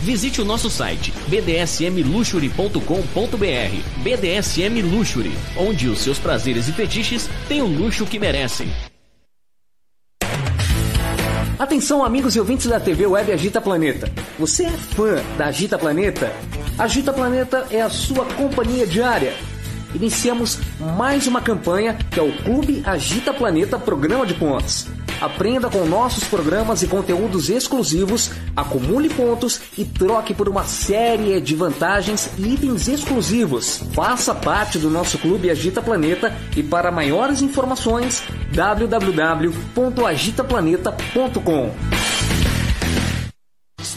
Visite o nosso site bdsmluxury.com.br. BDSM Luxury, onde os seus prazeres e fetiches têm o luxo que merecem. Atenção, amigos e ouvintes da TV Web Agita Planeta. Você é fã da Agita Planeta? Agita Planeta é a sua companhia diária. Iniciamos mais uma campanha que é o Clube Agita Planeta Programa de Pontos. Aprenda com nossos programas e conteúdos exclusivos, acumule pontos e troque por uma série de vantagens e itens exclusivos. Faça parte do nosso clube Agita Planeta e para maiores informações www.agitaplaneta.com.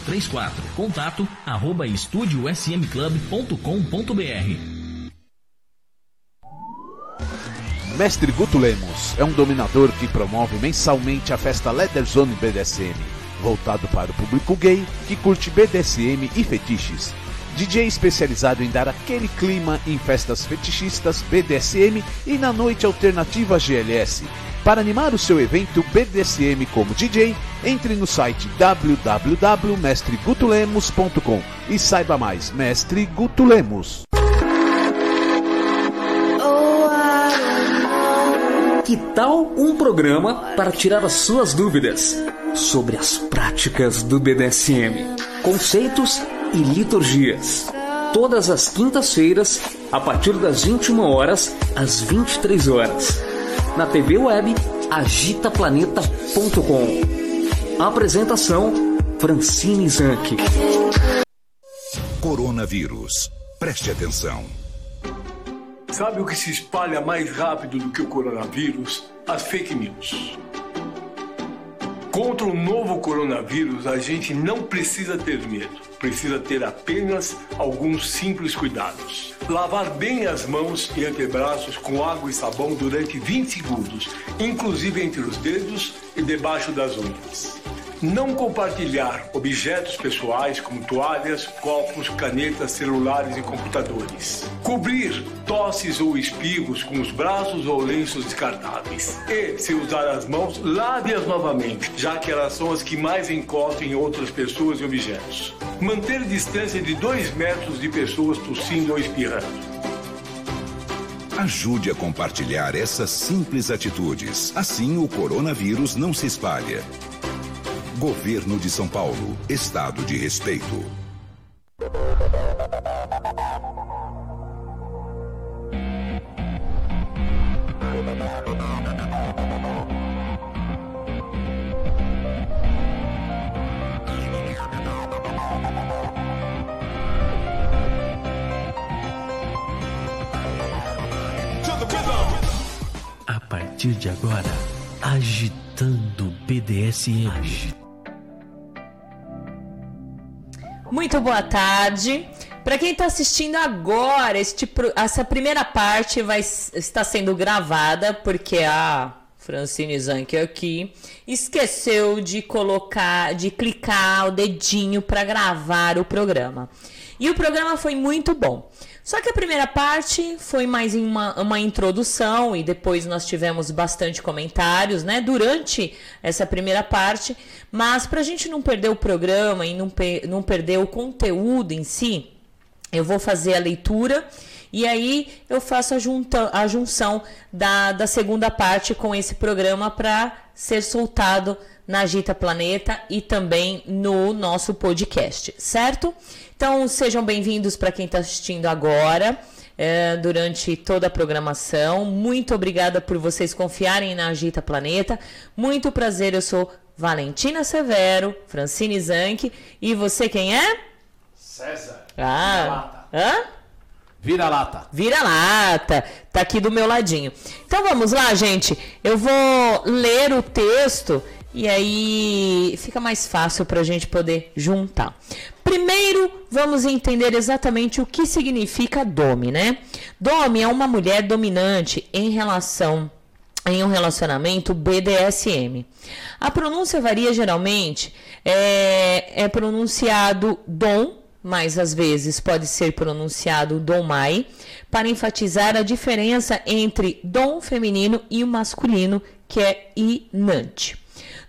3834. Contato arroba estudiosmclub.com.br. Mestre Guto Lemos é um dominador que promove mensalmente a festa Leather Zone BDSM, voltado para o público gay que curte BDSM e fetiches. DJ especializado em dar aquele clima em festas fetichistas BDSM e na noite alternativa GLS. Para animar o seu evento BDSM como DJ, entre no site www.mestregutulemos.com e saiba mais. Mestre Guto Lemos. Que tal um programa para tirar as suas dúvidas sobre as práticas do BDSM, conceitos e liturgias? Todas as quintas-feiras, a partir das 21 horas às 23 horas, na TV web agitaplaneta.com. Apresentação Francine Zanck. Coronavírus. Preste atenção. Sabe o que se espalha mais rápido do que o coronavírus? As fake news. Contra o novo coronavírus, a gente não precisa ter medo. Precisa ter apenas alguns simples cuidados. Lavar bem as mãos e antebraços com água e sabão durante 20 segundos, inclusive entre os dedos e debaixo das unhas. Não compartilhar objetos pessoais como toalhas, copos, canetas, celulares e computadores. Cobrir tosses ou espirros com os braços ou lenços descartáveis. E, se usar as mãos, lave-as novamente, já que elas são as que mais encostam em outras pessoas e objetos. Manter distância de 2 metros de pessoas tossindo ou espirrando. Ajude a compartilhar essas simples atitudes. Assim o coronavírus não se espalha. Governo de São Paulo. Estado de respeito. A partir de agora, agitando BDSM. Muito boa tarde. Para quem está assistindo agora, este, essa primeira parte vai está sendo gravada porque a Francine Zanck aqui esqueceu de colocar, de clicar o dedinho para gravar o programa. E o programa foi muito bom. Só que a primeira parte foi mais uma, uma introdução e depois nós tivemos bastante comentários, né? Durante essa primeira parte, mas para a gente não perder o programa e não, pe- não perder o conteúdo em si, eu vou fazer a leitura e aí eu faço a, junta, a junção da, da segunda parte com esse programa para ser soltado na Agita Planeta e também no nosso podcast, certo? Então sejam bem-vindos para quem está assistindo agora. é, durante toda a programação. Muito obrigada por vocês confiarem na Agita Planeta. Muito prazer, eu sou Valentina Severo, Francine Zanck. E você quem é? César. Ah, hã? Vira-lata. Vira-lata, tá aqui do meu ladinho. Então vamos lá, gente. Eu vou ler o texto e aí fica mais fácil para a gente poder juntar. Primeiro, vamos entender exatamente o que significa dome, né? Dome é uma mulher dominante em relação em um relacionamento BDSM. A pronúncia varia geralmente, é, é pronunciado dom, mas às vezes pode ser pronunciado domai, para enfatizar a diferença entre dom feminino e o masculino, que é inante.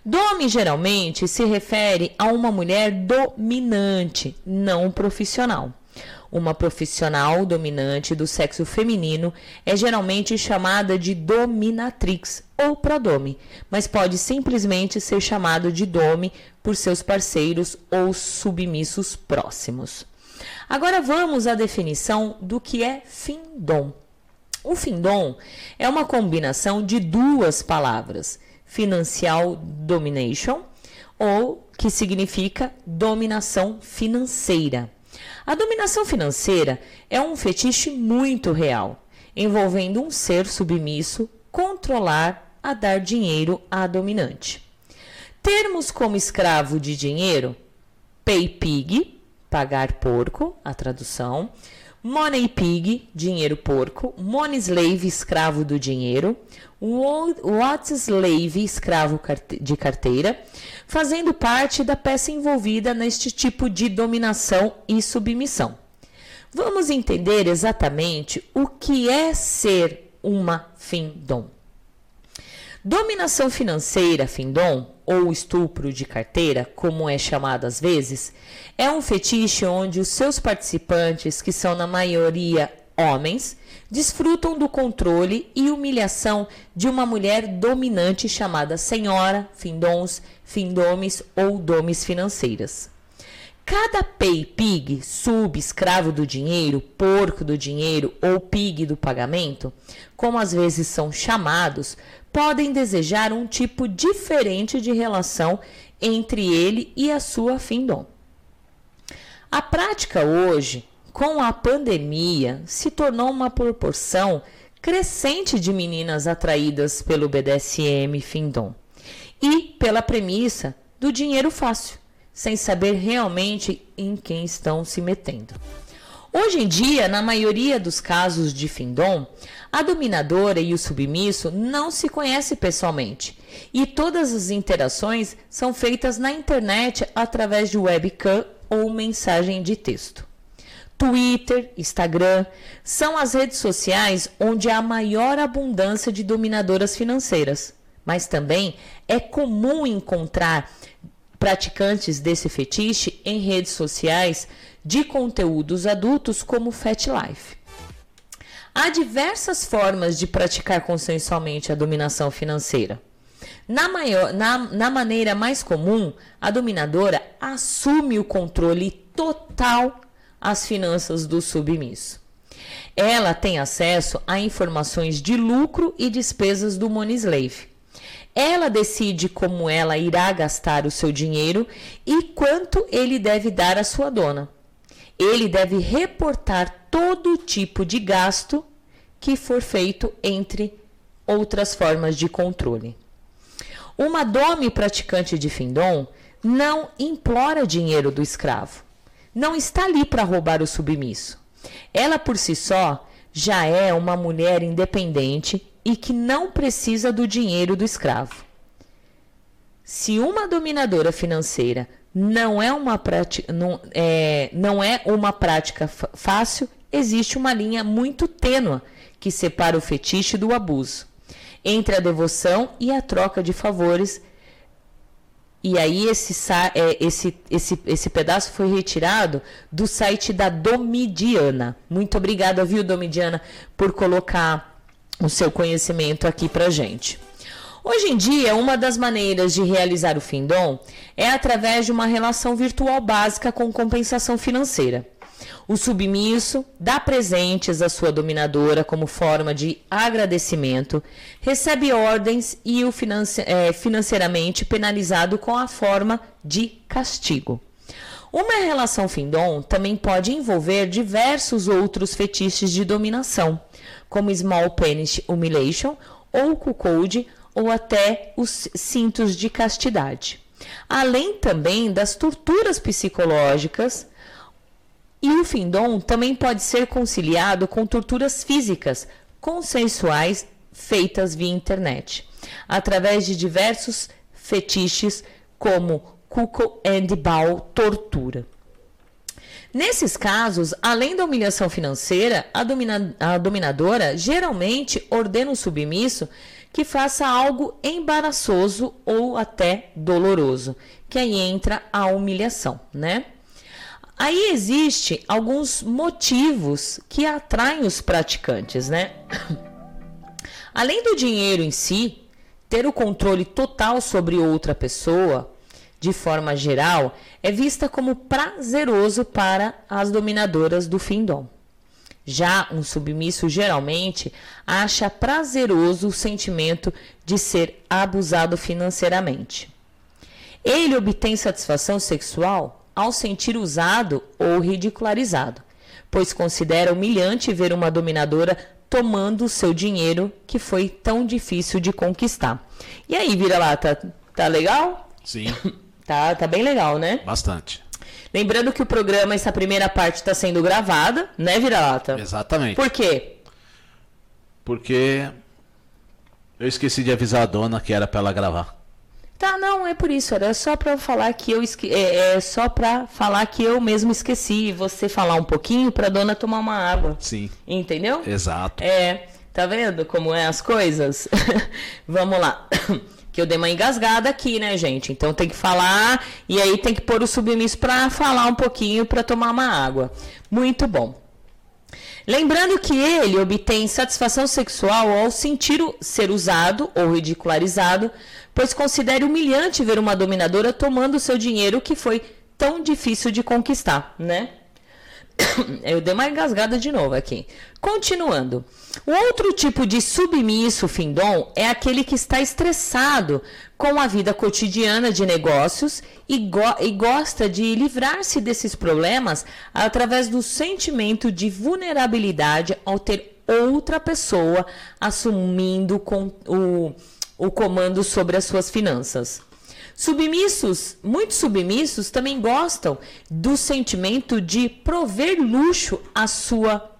Dome geralmente se refere a uma mulher dominante, não profissional. Uma profissional dominante do sexo feminino é geralmente chamada de dominatrix ou prodome, mas pode simplesmente ser chamado de dome por seus parceiros ou submissos próximos. Agora vamos à definição do que é findom. O findom é uma combinação de duas palavras Financial Domination, ou que significa dominação financeira. A dominação financeira é um fetiche muito real, envolvendo um ser submisso controlar a dar dinheiro à dominante. Termos como escravo de dinheiro, pay pig, pagar porco, a tradução, money pig, dinheiro porco, money slave, escravo do dinheiro, What Slave, escravo de carteira, fazendo parte da peça envolvida neste tipo de dominação e submissão. Vamos entender exatamente o que é ser uma findom. Dominação financeira, findom, ou estupro de carteira, como é chamado às vezes, é um fetiche onde os seus participantes, que são na maioria homens, desfrutam do controle e humilhação de uma mulher dominante chamada senhora, findons, findomes ou domes financeiras. Cada pay pig, sub, escravo do dinheiro, porco do dinheiro ou pig do pagamento, como às vezes são chamados, podem desejar um tipo diferente de relação entre ele e a sua findom. A prática hoje com a pandemia, se tornou uma proporção crescente de meninas atraídas pelo BDSM Findom e pela premissa do dinheiro fácil, sem saber realmente em quem estão se metendo. Hoje em dia, na maioria dos casos de Findom, a dominadora e o submisso não se conhecem pessoalmente e todas as interações são feitas na internet através de webcam ou mensagem de texto. Twitter, Instagram são as redes sociais onde há maior abundância de dominadoras financeiras. Mas também é comum encontrar praticantes desse fetiche em redes sociais de conteúdos adultos como Fat Life. Há diversas formas de praticar consensualmente a dominação financeira. Na, maior, na, na maneira mais comum, a dominadora assume o controle total as finanças do submisso. Ela tem acesso a informações de lucro e despesas do money slave. Ela decide como ela irá gastar o seu dinheiro e quanto ele deve dar à sua dona. Ele deve reportar todo tipo de gasto que for feito entre outras formas de controle. Uma dome praticante de findom não implora dinheiro do escravo não está ali para roubar o submisso. Ela por si só já é uma mulher independente e que não precisa do dinheiro do escravo. Se uma dominadora financeira não é uma prática, não, é, não é uma prática fácil, existe uma linha muito tênua que separa o fetiche do abuso, entre a devoção e a troca de favores e aí esse, é, esse, esse, esse pedaço foi retirado do site da Domidiana. Muito obrigada, viu, Domidiana, por colocar o seu conhecimento aqui pra gente. Hoje em dia, uma das maneiras de realizar o Findom é através de uma relação virtual básica com compensação financeira. O submisso dá presentes à sua dominadora como forma de agradecimento, recebe ordens e o é, financeiramente penalizado com a forma de castigo. Uma relação findom também pode envolver diversos outros fetiches de dominação, como small penis humiliation ou cuckold ou até os cintos de castidade. Além também das torturas psicológicas, e o findom também pode ser conciliado com torturas físicas consensuais feitas via internet, através de diversos fetiches como cuckoo and ball tortura. Nesses casos, além da humilhação financeira, a, domina a dominadora geralmente ordena o submisso que faça algo embaraçoso ou até doloroso, que aí entra a humilhação, né? Aí existe alguns motivos que atraem os praticantes, né? Além do dinheiro em si, ter o controle total sobre outra pessoa, de forma geral, é vista como prazeroso para as dominadoras do findom. Já um submisso geralmente acha prazeroso o sentimento de ser abusado financeiramente. Ele obtém satisfação sexual ao sentir usado ou ridicularizado, pois considera humilhante ver uma dominadora tomando o seu dinheiro que foi tão difícil de conquistar. E aí, vira lá, tá, tá legal? Sim. Tá, tá bem legal, né? Bastante. Lembrando que o programa, essa primeira parte está sendo gravada, né, Vira-Lata? Exatamente. Por quê? Porque eu esqueci de avisar a dona que era para ela gravar. Tá, não, é por isso. Era só para falar que eu esque... é, é só para falar que eu mesmo esqueci e você falar um pouquinho para dona tomar uma água. Sim. Entendeu? Exato. É, tá vendo como é as coisas? Vamos lá. Que eu dei uma engasgada aqui, né, gente? Então tem que falar e aí tem que pôr o submisso para falar um pouquinho para tomar uma água. Muito bom. Lembrando que ele obtém satisfação sexual ao sentir ser usado ou ridicularizado, pois considera humilhante ver uma dominadora tomando seu dinheiro que foi tão difícil de conquistar, né? Eu dei uma engasgada de novo aqui. Continuando. O outro tipo de submisso findom é aquele que está estressado com a vida cotidiana de negócios e, go e gosta de livrar-se desses problemas através do sentimento de vulnerabilidade ao ter outra pessoa assumindo o, o comando sobre as suas finanças. Submissos, muitos submissos também gostam do sentimento de prover luxo à sua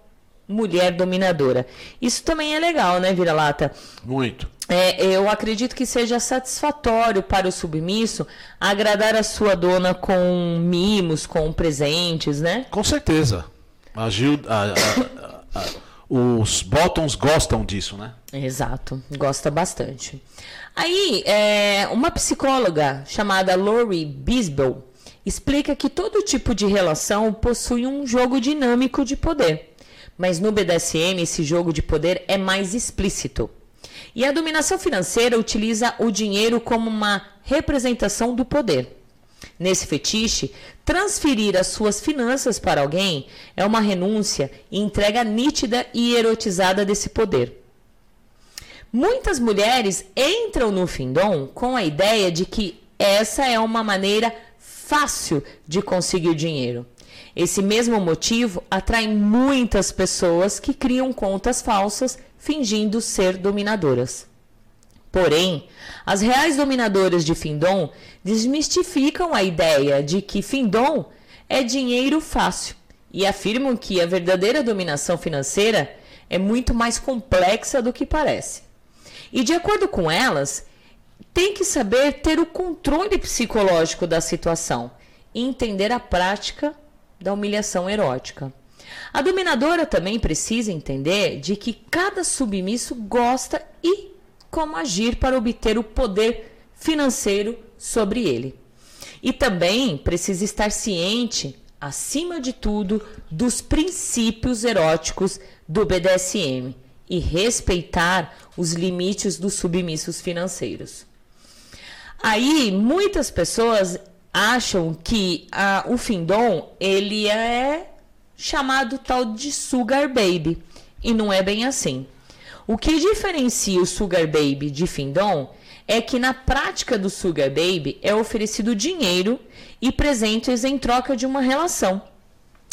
mulher dominadora. Isso também é legal, né, Vira-Lata? Muito. É, eu acredito que seja satisfatório para o submisso agradar a sua dona com mimos, com presentes, né? Com certeza. A Gil, a, a, a, os bottoms gostam disso, né? Exato, gosta bastante. Aí, é, uma psicóloga chamada Lori Bisbell explica que todo tipo de relação possui um jogo dinâmico de poder. Mas no BDSM, esse jogo de poder é mais explícito. E a dominação financeira utiliza o dinheiro como uma representação do poder. Nesse fetiche, transferir as suas finanças para alguém é uma renúncia e entrega nítida e erotizada desse poder. Muitas mulheres entram no findom com a ideia de que essa é uma maneira fácil de conseguir dinheiro. Esse mesmo motivo atrai muitas pessoas que criam contas falsas fingindo ser dominadoras. Porém, as reais dominadoras de Findom desmistificam a ideia de que Findom é dinheiro fácil e afirmam que a verdadeira dominação financeira é muito mais complexa do que parece. E de acordo com elas, tem que saber ter o controle psicológico da situação e entender a prática da humilhação erótica. A dominadora também precisa entender de que cada submisso gosta e como agir para obter o poder financeiro sobre ele. E também precisa estar ciente, acima de tudo, dos princípios eróticos do BDSM e respeitar os limites dos submissos financeiros. Aí, muitas pessoas acham que a, o findom ele é chamado tal de Sugar Baby. E não é bem assim. O que diferencia o Sugar Baby de Findom é que na prática do Sugar Baby é oferecido dinheiro e presentes em troca de uma relação,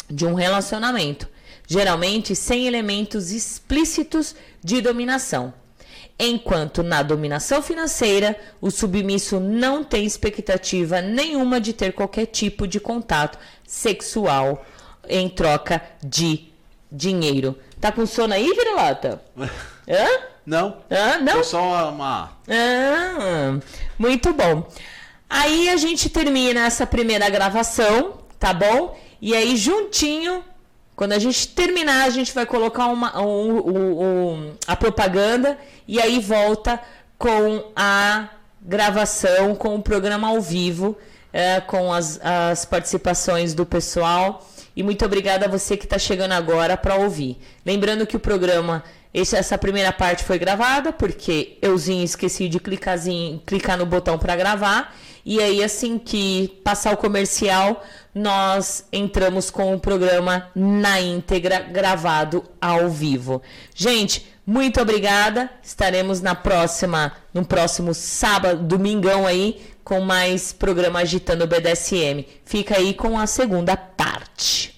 de um relacionamento, geralmente sem elementos explícitos de dominação. Enquanto na dominação financeira, o submisso não tem expectativa nenhuma de ter qualquer tipo de contato sexual em troca de dinheiro. Tá com sono aí, vira-lata? Hã? Não. Hã? Não? Foi só uma. Ah, muito bom. Aí a gente termina essa primeira gravação, tá bom? E aí, juntinho, quando a gente terminar, a gente vai colocar uma, um, um, um, a propaganda e aí volta com a gravação, com o programa ao vivo, é, com as, as participações do pessoal. E muito obrigada a você que está chegando agora para ouvir. Lembrando que o programa, esse, essa primeira parte foi gravada, porque euzinho esqueci de clicarzinho, clicar no botão para gravar. E aí, assim que passar o comercial, nós entramos com o programa na íntegra, gravado ao vivo. Gente, muito obrigada. Estaremos na próxima, no próximo sábado, domingão aí, com mais programa Agitando o BDSM. Fica aí com a segunda parte.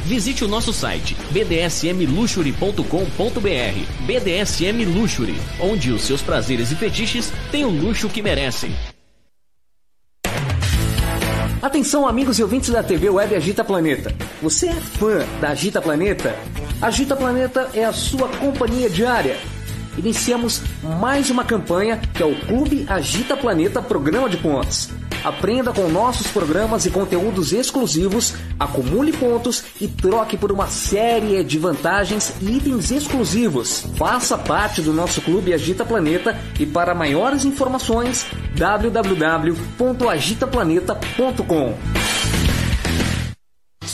Visite o nosso site bdsmluxury.com.br. BDSM Luxury, onde os seus prazeres e fetiches têm o luxo que merecem. Atenção, amigos e ouvintes da TV Web Agita Planeta. Você é fã da Agita Planeta? Agita Planeta é a sua companhia diária. Iniciamos mais uma campanha que é o Clube Agita Planeta Programa de Pontos. Aprenda com nossos programas e conteúdos exclusivos, acumule pontos e troque por uma série de vantagens e itens exclusivos. Faça parte do nosso clube Agita Planeta e para maiores informações www.agitaplaneta.com.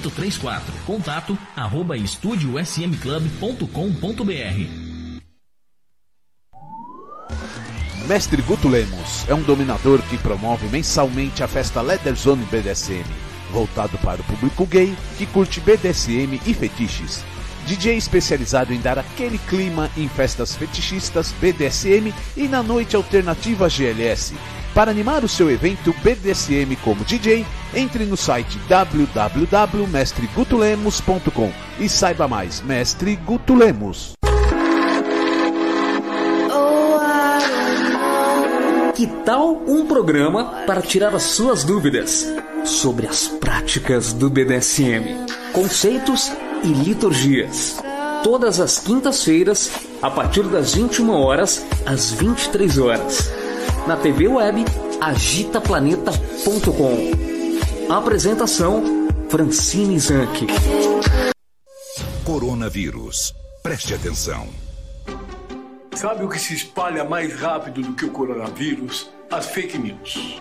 3834. Contato arroba estudiosmclub.com.br. Mestre Guto Lemos é um dominador que promove mensalmente a festa Leather Zone BDSM, voltado para o público gay que curte BDSM e fetiches. DJ especializado em dar aquele clima em festas fetichistas BDSM e na noite alternativa GLS. Para animar o seu evento BDSM como DJ, entre no site www.mestregutulemos.com e saiba mais. Mestre Guto Lemos. Que tal um programa para tirar as suas dúvidas sobre as práticas do BDSM, conceitos e liturgias? Todas as quintas-feiras, a partir das 21 horas às 23 horas, na TV web agitaplaneta.com. Apresentação Francine Zanck. Coronavírus. Preste atenção. Sabe o que se espalha mais rápido do que o coronavírus? As fake news.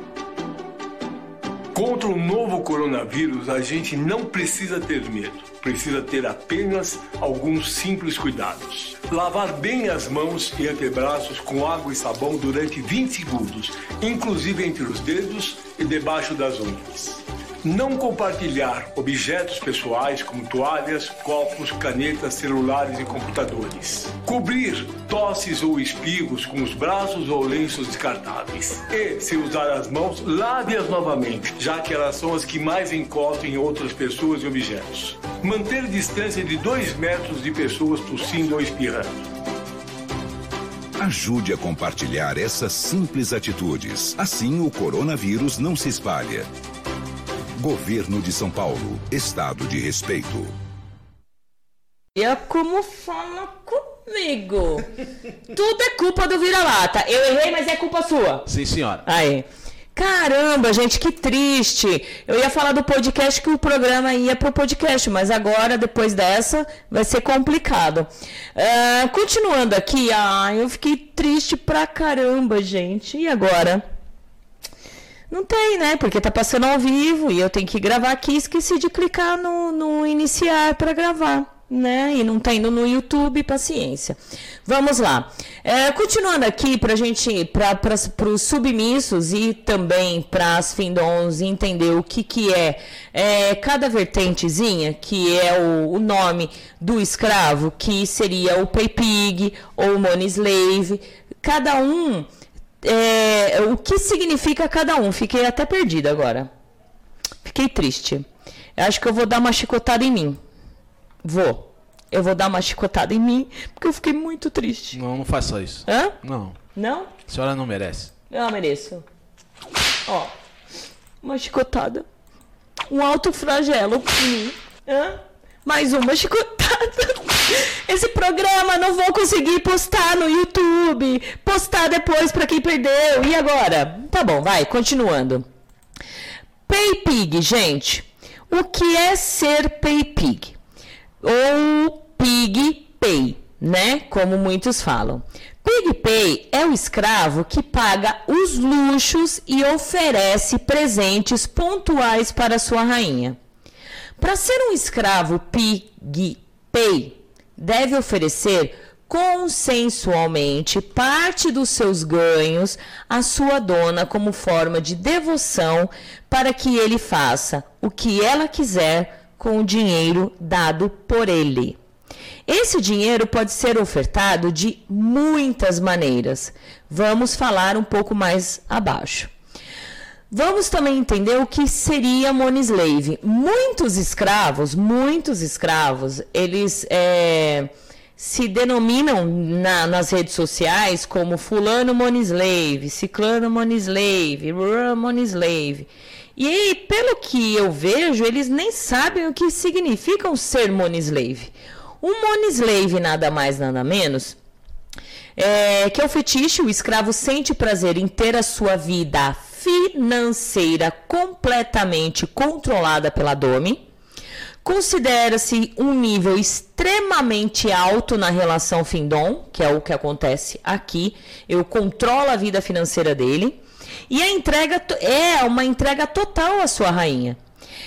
Contra o novo coronavírus, a gente não precisa ter medo. Precisa ter apenas alguns simples cuidados. Lavar bem as mãos e antebraços com água e sabão durante 20 segundos, inclusive entre os dedos e debaixo das unhas. Não compartilhar objetos pessoais como toalhas, copos, canetas, celulares e computadores. Cobrir tosses ou espirros com os braços ou lenços descartáveis. E, se usar as mãos, lave-as novamente, já que elas são as que mais encostam em outras pessoas e objetos. Manter distância de 2 metros de pessoas tossindo ou espirrando. Ajude a compartilhar essas simples atitudes. Assim o coronavírus não se espalha. Governo de São Paulo. Estado de respeito. Olha como fala comigo. Tudo é culpa do vira-lata. Eu errei, mas é culpa sua. Sim, senhora. Aí. Caramba, gente, que triste. Eu ia falar do podcast que o programa ia pro podcast, mas agora, depois dessa, vai ser complicado. Ah, continuando aqui, ah, eu fiquei triste pra caramba, gente. E agora? Não tem, né? Porque tá passando ao vivo e eu tenho que gravar aqui. Esqueci de clicar no, no iniciar para gravar, né? E não tá indo no YouTube, paciência. Vamos lá. É, continuando aqui para gente, para os submissos e também para as findons entender o que, que é, é cada vertentezinha, que é o, o nome do escravo, que seria o pay pig ou o money slave. Cada um é, o que significa cada um. Fiquei até perdida agora. Fiquei triste. Eu acho que eu vou dar uma chicotada em mim. Vou. Eu vou dar uma chicotada em mim, porque eu fiquei muito triste. Não, não faça isso. Hã? Não. Não? A senhora não merece. Eu mereço. Ó. Uma chicotada. Um alto flagelo em mim. Hã? Mais uma chicotada. Esse programa não vou conseguir postar no YouTube. Postar depois para quem perdeu. E agora? Tá bom, vai, continuando. PayPig, gente. O que é ser PayPig? Ou PigPay, né? Como muitos falam. PigPay é o escravo que paga os luxos e oferece presentes pontuais para sua rainha. Para ser um escravo PigPay, deve oferecer consensualmente parte dos seus ganhos à sua dona como forma de devoção para que ele faça o que ela quiser com o dinheiro dado por ele. Esse dinheiro pode ser ofertado de muitas maneiras. Vamos falar um pouco mais abaixo. Vamos também entender o que seria money slave. Muitos escravos, muitos escravos, eles é, se denominam na, nas redes sociais como fulano money slave, ciclano money slave, rural money slave. E aí, pelo que eu vejo, eles nem sabem o que significa um ser money slave. O money slave nada mais nada menos é, que é o fetiche, o escravo sente prazer em ter a sua vida financeira completamente controlada pela Domi. Considera-se um nível extremamente alto na relação fim-dom, que é o que acontece aqui. Eu controlo a vida financeira dele. E a entrega é uma entrega total à sua rainha.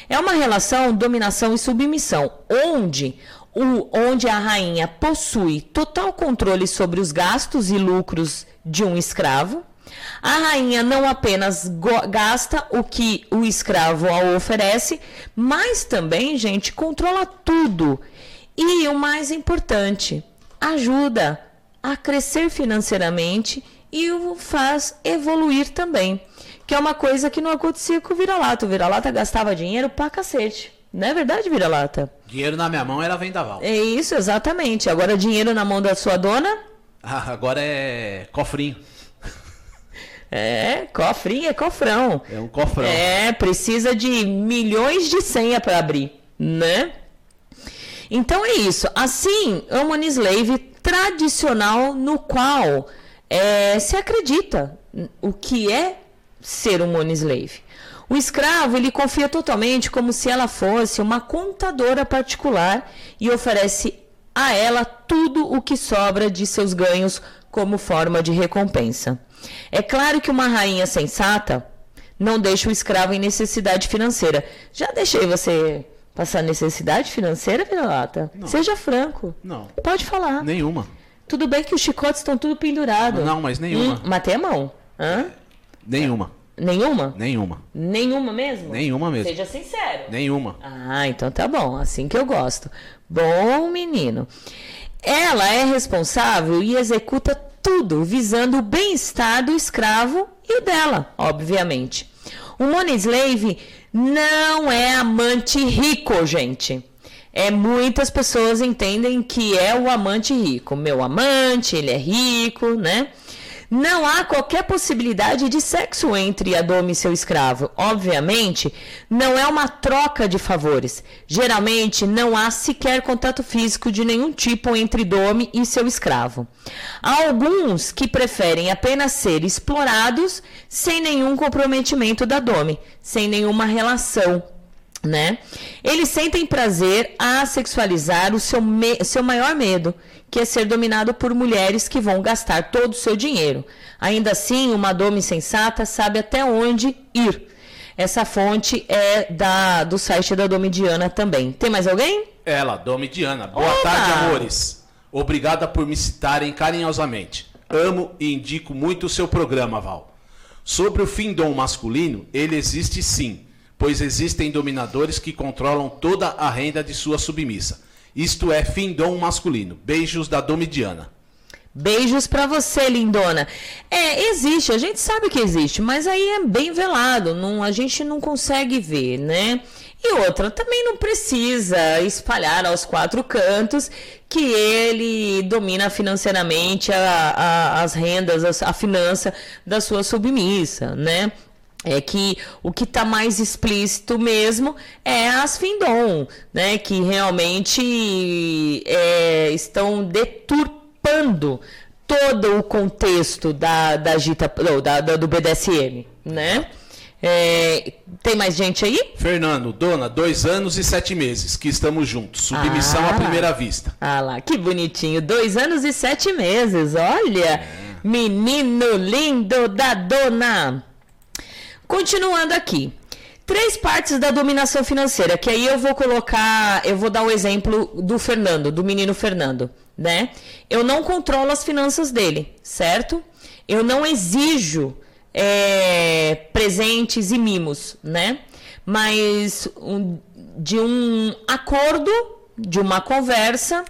É uma relação dominação e submissão, onde o, onde a rainha possui total controle sobre os gastos e lucros de um escravo. A rainha não apenas gasta o que o escravo a oferece, mas também, gente, controla tudo. E o mais importante, ajuda a crescer financeiramente e o faz evoluir também. Que é uma coisa que não acontecia com o vira-lata. O vira-lata gastava dinheiro pra cacete. Não é verdade, vira-lata? Dinheiro na minha mão era vendaval. É isso, exatamente. Agora dinheiro na mão da sua dona? Ah, agora é cofrinho. É, cofrinho é cofrão. É um cofrão. É, precisa de milhões de senha para abrir, né? Então é isso. Assim, é um slave tradicional no qual é, se acredita o que é ser um money slave. O escravo, ele confia totalmente como se ela fosse uma contadora particular e oferece a ela tudo o que sobra de seus ganhos como forma de recompensa. É claro que uma rainha sensata não deixa o escravo em necessidade financeira. Já deixei você passar necessidade financeira, Vira-Lata? Seja franco. Não. Pode falar. Nenhuma. Tudo bem que os chicotes estão tudo pendurados. Não, mas nenhuma. Hum, matei a mão. Hã? Nenhuma. Nenhuma? Nenhuma. Nenhuma mesmo? Nenhuma mesmo. Seja sincero. Nenhuma. Ah, então tá bom. Assim que eu gosto. Bom menino. Ela é responsável e executa tudo visando o bem-estar do escravo e dela, obviamente. O money slave não é amante rico, gente. é muitas pessoas entendem que é o amante rico. Meu amante, ele é rico, né? Não há qualquer possibilidade de sexo entre a doma e seu escravo. Obviamente, não é uma troca de favores. Geralmente, não há sequer contato físico de nenhum tipo entre dome e seu escravo. Há alguns que preferem apenas ser explorados sem nenhum comprometimento da dome, sem nenhuma relação né? Eles sentem prazer a sexualizar o seu, seu maior medo, que é ser dominado por mulheres que vão gastar todo o seu dinheiro. Ainda assim, uma doma insensata sabe até onde ir. Essa fonte é da, do site da Domidiana também. Tem mais alguém? Ela, Domidiana. Boa Opa! tarde, amores. Obrigada por me citarem carinhosamente. Amo e indico muito o seu programa, Val. Sobre o fim-dom masculino, ele existe sim, pois existem dominadores que controlam toda a renda de sua submissa isto é findom masculino. Beijos da Domidiana. Beijos para você, lindona. É, existe, a gente sabe que existe, mas aí é bem velado, não, a gente não consegue ver, né? E outra, também não precisa espalhar aos quatro cantos que ele domina financeiramente a, a, as rendas, a, a finança da sua submissa, né? É que o que está mais explícito mesmo é as Findom, né, que realmente é, estão deturpando todo o contexto da, da, Gita, da, da do BDSM, né? É, tem mais gente aí? Fernando, dona, dois anos e sete meses que estamos juntos. Submissão ah, à primeira vista. Ah lá, que bonitinho. Dois anos e sete meses, olha. É. Menino lindo da dona. Continuando aqui. Três partes da dominação financeira, que aí eu vou colocar, eu vou dar o exemplo do Fernando, do menino Fernando, né? Eu não controlo as finanças dele, certo? Eu não exijo é, presentes e mimos, né? Mas um, de um acordo, de uma conversa,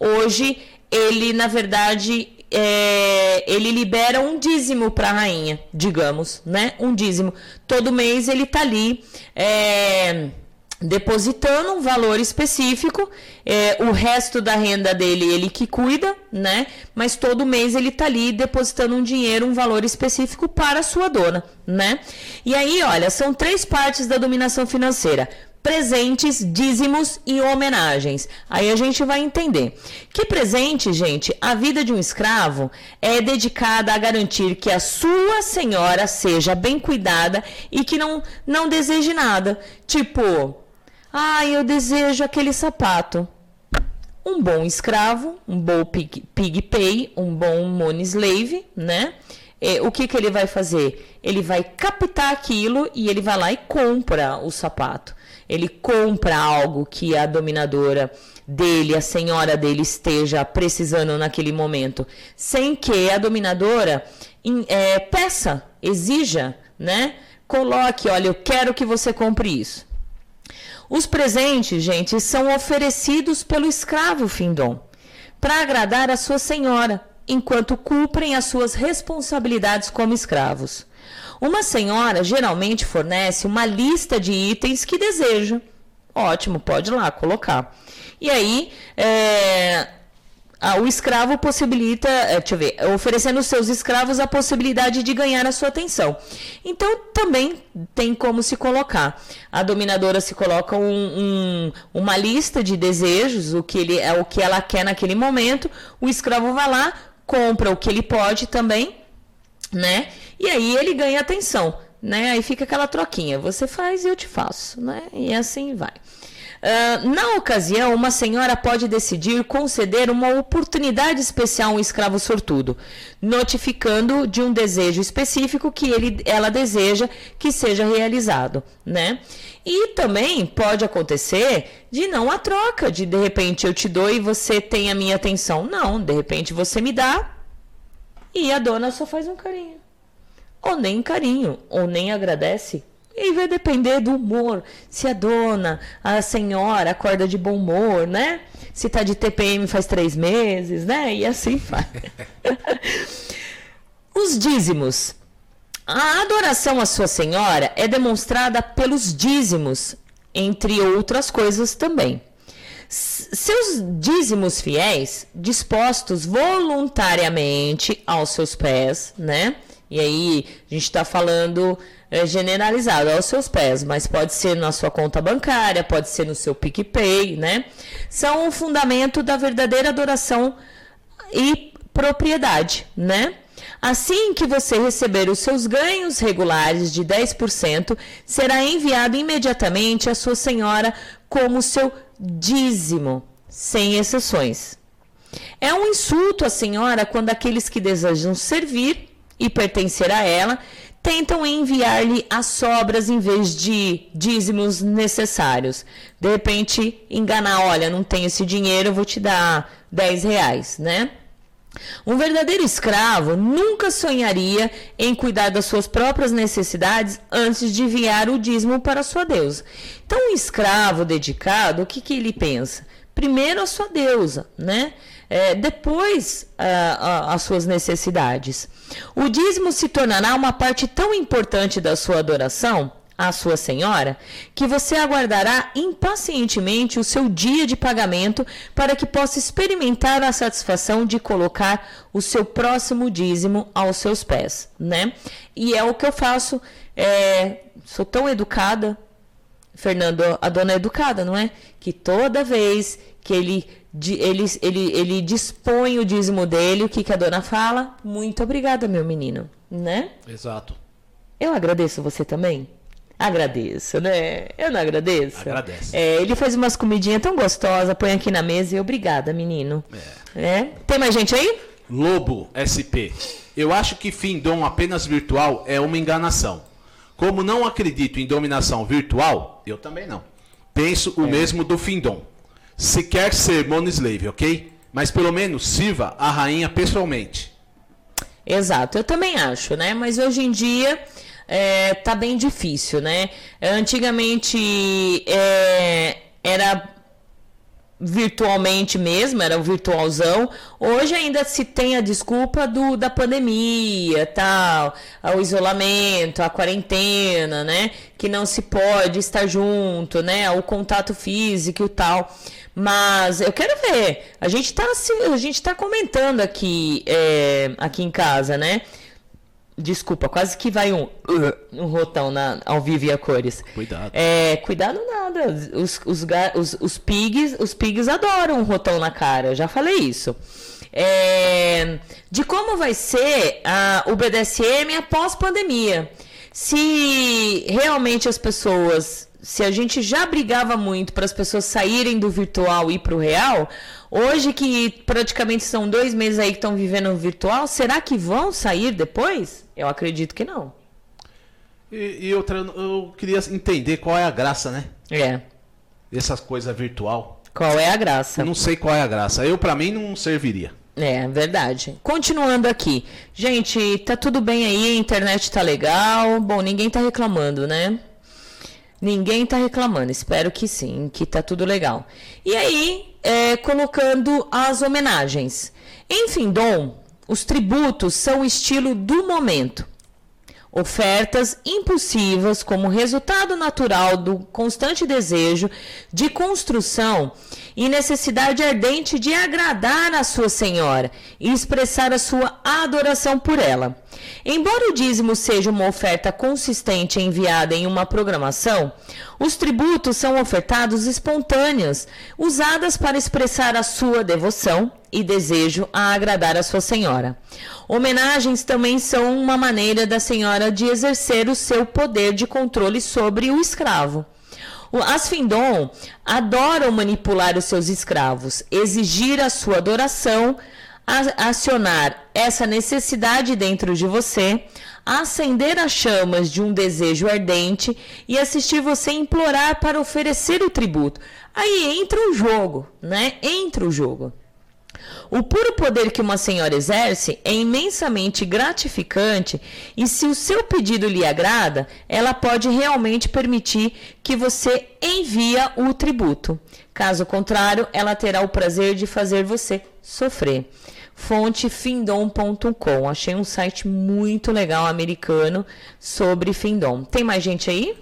hoje ele, na verdade, é, ele libera um dízimo para a rainha, digamos, né? Um dízimo. Todo mês ele tá ali é, depositando um valor específico. É, o resto da renda dele ele que cuida, né? Mas todo mês ele tá ali depositando um dinheiro, um valor específico para a sua dona, né? E aí, olha, são três partes da dominação financeira presentes, dízimos e homenagens. Aí a gente vai entender. Que presente, gente, a vida de um escravo é dedicada a garantir que a sua senhora seja bem cuidada e que não, não deseje nada. Tipo, ah, eu desejo aquele sapato. Um bom escravo, um bom pig, pig pay, um bom money slave, né? É, o que, que ele vai fazer? Ele vai captar aquilo e ele vai lá e compra o sapato ele compra algo que a dominadora dele, a senhora dele esteja precisando naquele momento, sem que a dominadora é, peça, exija, né? Coloque, olha, eu quero que você compre isso. Os presentes, gente, são oferecidos pelo escravo Findom para agradar a sua senhora, enquanto cumprem as suas responsabilidades como escravos. Uma senhora geralmente fornece uma lista de itens que deseja. Ótimo, pode lá colocar. E aí, é, o escravo possibilita, é, deixa eu ver, oferecendo aos seus escravos a possibilidade de ganhar a sua atenção. Então, também tem como se colocar. A dominadora se coloca um, um, uma lista de desejos, o que, ele, é o que ela quer naquele momento. O escravo vai lá, compra o que ele pode também, né? E aí ele ganha atenção, né? Aí fica aquela troquinha, você faz e eu te faço, né? E assim vai. Uh, na ocasião, uma senhora pode decidir conceder uma oportunidade especial a um escravo sortudo, notificando de um desejo específico que ele, ela deseja que seja realizado, né? E também pode acontecer de não a troca, de de repente eu te dou e você tem a minha atenção. Não, de repente você me dá e a dona só faz um carinho ou nem carinho, ou nem agradece. E vai depender do humor. Se a dona, a senhora acorda de bom humor, né? Se tá de TPM faz três meses, né? E assim vai. Os dízimos. A adoração à sua senhora é demonstrada pelos dízimos, entre outras coisas também. seus dízimos fiéis dispostos voluntariamente aos seus pés, né? E aí a gente está falando é, generalizado aos seus pés, mas pode ser na sua conta bancária, pode ser no seu PicPay, né? São o fundamento da verdadeira adoração e propriedade, né? Assim que você receber os seus ganhos regulares de 10%, será enviado imediatamente à sua senhora como seu dízimo, sem exceções. É um insulto à senhora quando aqueles que desejam servir e pertencer a ela tentam enviar-lhe as sobras em vez de dízimos necessários. De repente, enganar, olha, não tenho esse dinheiro, vou te dar 10 reais, né? Um verdadeiro escravo nunca sonharia em cuidar das suas próprias necessidades antes de enviar o dízimo para sua deusa. Então, um escravo dedicado, o que, que ele pensa? Primeiro a sua deusa, né? É, depois as suas necessidades. O dízimo se tornará uma parte tão importante da sua adoração à sua senhora, que você aguardará impacientemente o seu dia de pagamento para que possa experimentar a satisfação de colocar o seu próximo dízimo aos seus pés, né? E é o que eu faço. É, sou tão educada, Fernando, a dona é educada, não é? Que toda vez que ele, ele, ele, ele dispõe o dízimo dele, o que, que a dona fala? Muito obrigada, meu menino, né? Exato. Eu agradeço você também. Agradeço, né? Eu não agradeço. Agradece. É, ele faz umas comidinhas tão gostosas, põe aqui na mesa e obrigada, menino. É. é. Tem mais gente aí? Lobo SP. Eu acho que Findom apenas virtual é uma enganação. Como não acredito em dominação virtual, eu também não. Penso o é. mesmo do Findom. Se quer ser Monoslave, ok? Mas pelo menos sirva a rainha pessoalmente. Exato, eu também acho, né? Mas hoje em dia é, tá bem difícil, né? Antigamente é, era virtualmente mesmo, era o virtualzão. Hoje ainda se tem a desculpa do, da pandemia, tal, o isolamento, a quarentena, né? Que não se pode estar junto, né? O contato físico e tal. Mas eu quero ver. A gente está a gente tá comentando aqui, é, aqui em casa, né? Desculpa, quase que vai um, um rotão na, ao vivo e a cores. Cuidado. É, cuidado nada. Os, os, os, os, pigs, os pigs adoram um rotão na cara. Eu já falei isso. É, de como vai ser a, o BDSM após pandemia. Se realmente as pessoas se a gente já brigava muito para as pessoas saírem do virtual e ir para o real, hoje que praticamente são dois meses aí que estão vivendo no virtual, será que vão sair depois? Eu acredito que não. E, e outra, eu queria entender qual é a graça, né? É. Essas coisas virtual. Qual é a graça? Eu não sei qual é a graça. Eu, para mim, não serviria. É, verdade. Continuando aqui. Gente, tá tudo bem aí, a internet tá legal. Bom, ninguém tá reclamando, né? Ninguém está reclamando, espero que sim, que tá tudo legal. E aí, é, colocando as homenagens. Em Findom, os tributos são o estilo do momento. Ofertas impulsivas como resultado natural do constante desejo de construção e necessidade ardente de agradar a sua senhora e expressar a sua adoração por ela. Embora o dízimo seja uma oferta consistente enviada em uma programação, os tributos são ofertados espontâneos, usadas para expressar a sua devoção e desejo a agradar a sua senhora. Homenagens também são uma maneira da senhora de exercer o seu poder de controle sobre o escravo. As Findom adoram manipular os seus escravos, exigir a sua adoração, acionar essa necessidade dentro de você, acender as chamas de um desejo ardente e assistir você implorar para oferecer o tributo. Aí entra o jogo, né? Entra o jogo. O puro poder que uma senhora exerce é imensamente gratificante e, se o seu pedido lhe agrada, ela pode realmente permitir que você envie o tributo. Caso contrário, ela terá o prazer de fazer você sofrer. Fonte findom.com. Achei um site muito legal americano sobre Findom. Tem mais gente aí?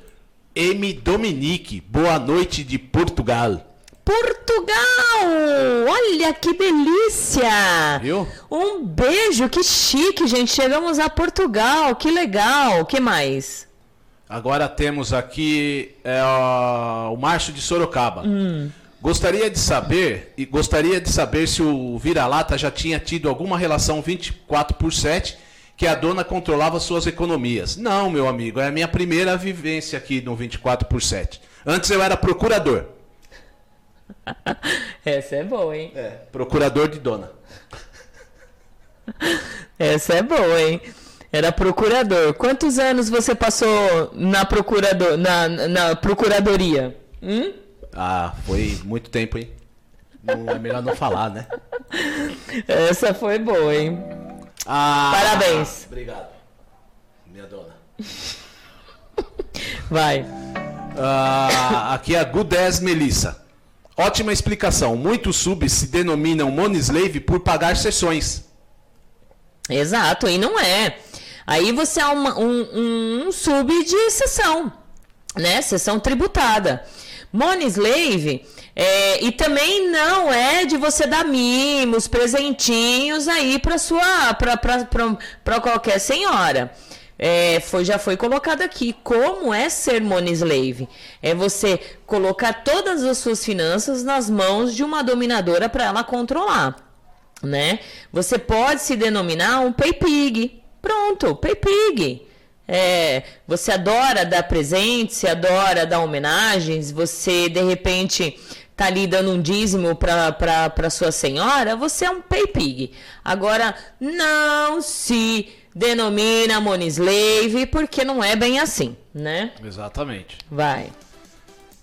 M. Dominique, boa noite de Portugal. Portugal! Olha que delícia! Viu? Um beijo, que chique, gente. Chegamos a Portugal, que legal. que mais? Agora temos aqui é, o Márcio de Sorocaba. Gostaria de saber e gostaria de saber se o vira-lata já tinha tido alguma relação 24 por 7 que a dona controlava suas economias. Não, meu amigo, é a minha primeira vivência aqui no 24 por 7. Antes eu era procurador. Essa é boa, hein? É, procurador de dona. Essa é boa, hein? Era procurador. Quantos anos você passou na, procurador, na, na procuradoria? Hum? Ah, foi muito tempo, hein? Não é melhor não falar, né? Essa foi boa, hein? Ah, Parabéns. Obrigado, minha dona. Vai. Ah, aqui é a Gudez Melissa. Ótima explicação. Muitos subs se denominam Moneslave por pagar sessões. Exato, e não é. Aí você é uma- um, um sub de sessão, né? Sessão tributada. Money Slave, é, e também não é de você dar mimos, presentinhos aí para sua, para qualquer senhora. É, foi, já foi colocado aqui como é ser money slave. É você colocar todas as suas finanças nas mãos de uma dominadora para ela controlar né? Você pode se denominar um pay pig. Pronto, pay pig. É, você adora dar presentes, você adora dar homenagens, você de repente tá ali dando um dízimo para sua senhora, você é um pay pig. Agora, não se denomina money slave, porque não é bem assim, né? Exatamente. Vai.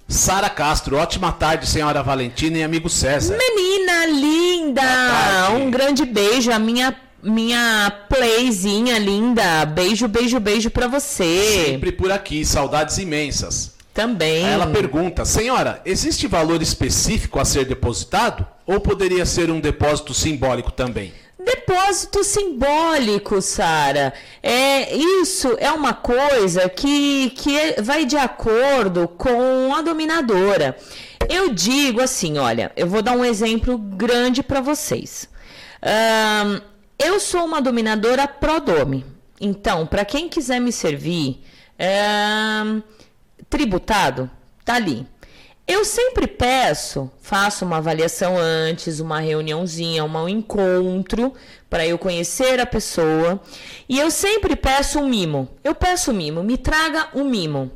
Sara Castro, ótima tarde, senhora Valentina e amigo César. Menina linda! Um grande beijo, a minha minha playzinha linda. Beijo, beijo, beijo pra você. Sempre por aqui, saudades imensas. Também. Aí ela pergunta: Senhora, existe valor específico a ser depositado? Ou poderia ser um depósito simbólico também? Depósito simbólico, Sara. É, isso é uma coisa que, que é- vai de acordo com a dominadora. Eu digo assim, olha, eu vou dar um exemplo grande para vocês. Ahn, eu sou uma dominadora Prodome. Então, para quem quiser me servir, ahn, tributado, tá ali. Eu sempre peço, faço uma avaliação antes, uma reuniãozinha, um encontro para eu conhecer a pessoa. E eu sempre peço um mimo. Eu peço um mimo, me traga um mimo.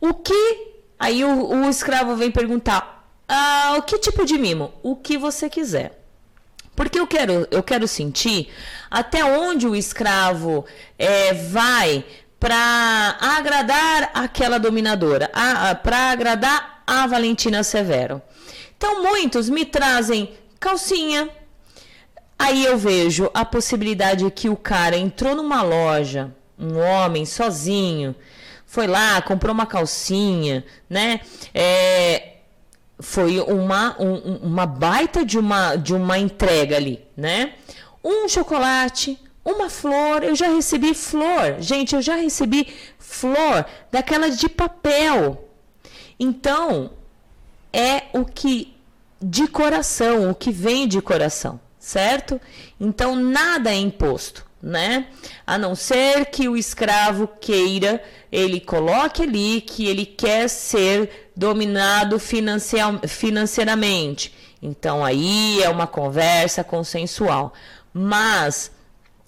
O que. Aí o, o escravo vem perguntar: ah, o que tipo de mimo? O que você quiser. Porque eu quero, eu quero sentir até onde o escravo é, vai para agradar aquela dominadora, para agradar a Valentina Severo. Então, muitos me trazem calcinha. Aí eu vejo a possibilidade que o cara entrou numa loja, um homem sozinho, foi lá, comprou uma calcinha, né? É, foi uma, um- um- uma baita de uma, de uma entrega ali, né? Um chocolate, uma flor, eu já recebi flor. Gente, eu já recebi flor daquela de papel. Então, é o que de coração, o que vem de coração, certo? Então nada é imposto, né? A não ser que o escravo queira, ele coloque ali que ele quer ser dominado financeiramente. Então aí é uma conversa consensual. Mas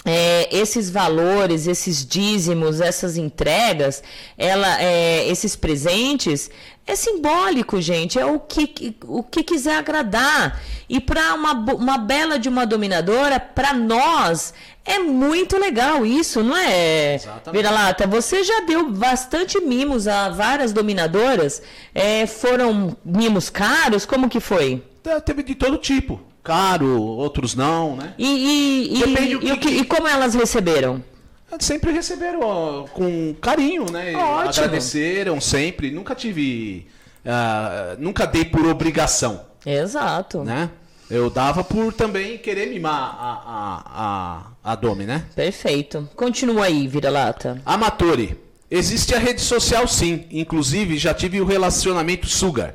é, esses valores, esses dízimos, essas entregas, ela, é, esses presentes, é simbólico, gente. É o que, o que quiser agradar. E para uma, uma bela de uma dominadora, para nós, é muito legal isso, não é? Exatamente. Vira-lata, você já deu bastante mimos a várias dominadoras? É, foram mimos caros? Como que foi? Te- Teve de todo tipo. Caro, outros não, né? E, e, e- e que- que- e como elas receberam? Sempre receberam ó, com carinho, né? Ótimo. Agradeceram sempre. Nunca tive. ah, nunca dei por obrigação, Exato. né? Eu dava por também querer mimar a, a, a, a Domi, né? Perfeito. Continua aí, vira-lata. Amatore. Existe a rede social sim. Inclusive já tive o relacionamento Sugar.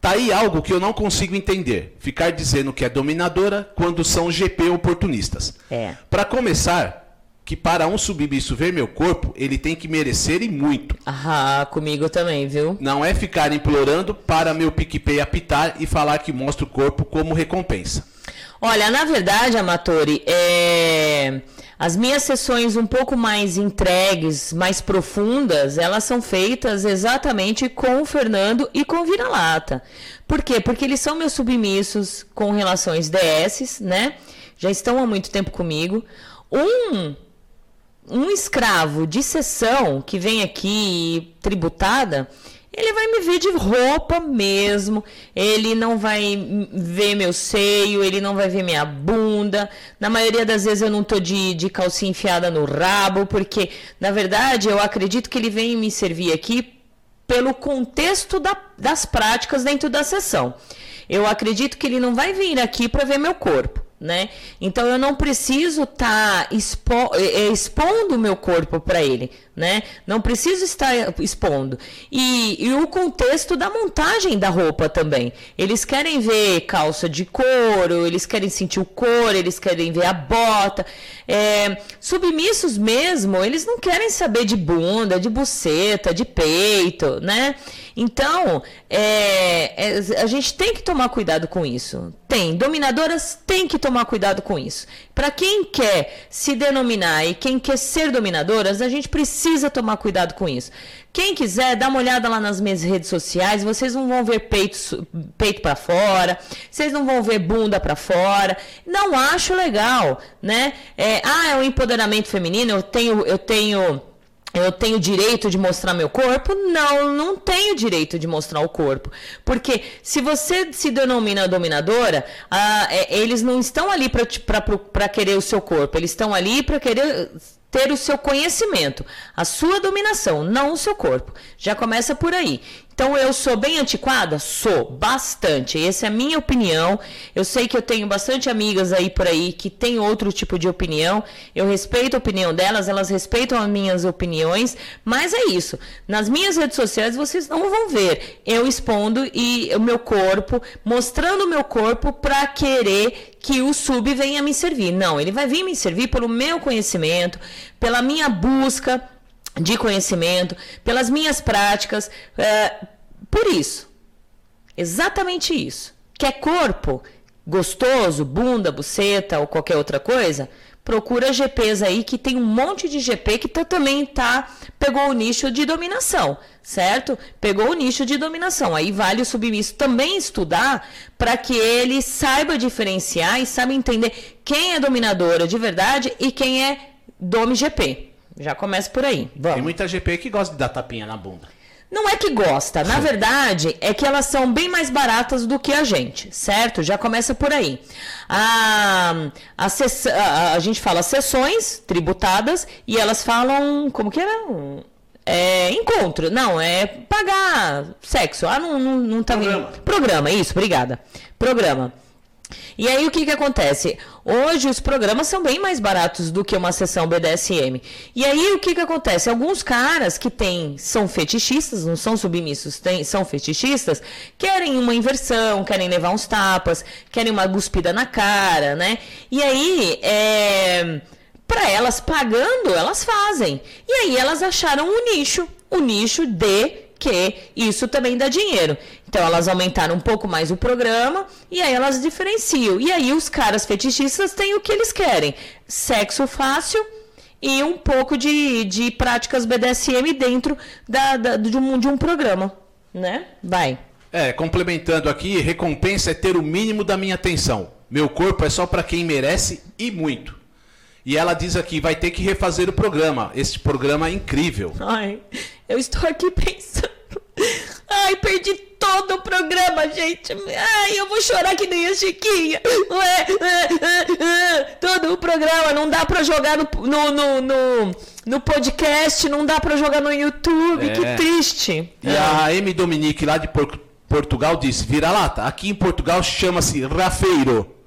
Tá aí algo que eu não consigo entender. Ficar dizendo que é dominadora quando são GP oportunistas. É. Para começar, que para um submisso ver meu corpo, ele tem que merecer e muito. Ah, comigo também, viu? Não é ficar implorando para meu PicPay apitar e falar que mostra o corpo como recompensa. Olha, na verdade, Amatori, é... as minhas sessões um pouco mais entregues, mais profundas, elas são feitas exatamente com o Fernando e com o Vira-Lata. Por quê? Porque eles são meus submissos com relações DS, né? Já estão há muito tempo comigo. Um um escravo de sessão que vem aqui tributada, ele vai me ver de roupa mesmo, ele não vai ver meu seio, ele não vai ver minha bunda. Na maioria das vezes eu não tô de, de calcinha enfiada no rabo, porque, na verdade, eu acredito que ele vem me servir aqui pelo contexto da, das práticas dentro da sessão. Eu acredito que ele não vai vir aqui para ver meu corpo né? Então eu não preciso estar tá expo eh, eh, expondo o meu corpo para ele, né? Não preciso estar expondo. E, e, o contexto da montagem da roupa também. Eles querem ver calça de couro, eles querem sentir o couro, eles querem ver a bota. É, submissos mesmo, eles não querem saber de bunda, de buceta, de peito, né? Então, é, é, a gente tem que tomar cuidado com isso. Tem. Dominadoras têm que tomar cuidado com isso. Para quem quer se denominar e quem quer ser dominadoras, a gente precisa tomar cuidado com isso. Quem quiser, dá uma olhada lá nas minhas redes sociais. Vocês não vão ver peito, peito para fora, vocês não vão ver bunda para fora. Não acho legal, né? É, ah, é o um empoderamento feminino. Eu tenho, eu tenho eu tenho direito de mostrar meu corpo? Não, não tenho direito de mostrar o corpo. Porque se você se denomina dominadora, ah, é, eles não estão ali para querer o seu corpo, eles estão ali para querer ter o seu conhecimento, a sua dominação, não o seu corpo. Já começa por aí. Então eu sou bem antiquada? Sou, bastante. Essa é a minha opinião. Eu sei que eu tenho bastante amigas aí por aí que têm outro tipo de opinião. Eu respeito a opinião delas, elas respeitam as minhas opiniões, mas é isso. Nas minhas redes sociais vocês não vão ver eu expondo e o meu corpo, mostrando o meu corpo para querer que o sub venha me servir. Não, ele vai vir me servir pelo meu conhecimento, pela minha busca de conhecimento, pelas minhas práticas, é, por isso. Exatamente isso. Quer corpo gostoso, bunda, buceta ou qualquer outra coisa? Procura GPs aí que tem um monte de GP que tá, também tá pegou o nicho de dominação, certo? Pegou o nicho de dominação. Aí vale o submisso também estudar para que ele saiba diferenciar e saiba entender quem é dominadora de verdade e quem é domi GP. Já começa por aí. Vamos. Tem muita GP que gosta de dar tapinha na bunda. Não é que gosta, na verdade é que elas são bem mais baratas do que a gente, certo? Já começa por aí. A, a, a, a gente fala sessões tributadas e elas falam. Como que era? É, encontro. Não, é pagar sexo. Ah, não, não, não tá Programa. Programa, isso, obrigada. Programa. E aí o que, que acontece? Hoje os programas são bem mais baratos do que uma sessão BDSM. E aí o que, que acontece? Alguns caras que têm, são fetichistas, não são submissos, tem, são fetichistas, querem uma inversão, querem levar uns tapas, querem uma guspida na cara, né? E aí, é, para elas pagando, elas fazem. E aí elas acharam um nicho, o um nicho de que isso também dá dinheiro. Então elas aumentaram um pouco mais o programa e aí elas diferenciam. E aí os caras fetichistas têm o que eles querem: sexo fácil e um pouco de, de práticas BDSM dentro da, da, de, um, de um programa. Né? Vai. É, complementando aqui, recompensa é ter o mínimo da minha atenção. Meu corpo é só para quem merece e muito. E ela diz aqui, vai ter que refazer o programa. Esse programa é incrível. Ai, eu estou aqui pensando. Ai, perdi todo o programa, gente. Ai, eu vou chorar que nem a Chiquinha. Ué, todo o programa. Não dá pra jogar no, no, no, no, no podcast, não dá pra jogar no YouTube. É. Que triste. E é. a Amy Dominique, lá de Portugal, disse: vira lata. Aqui em Portugal chama-se rafeiro.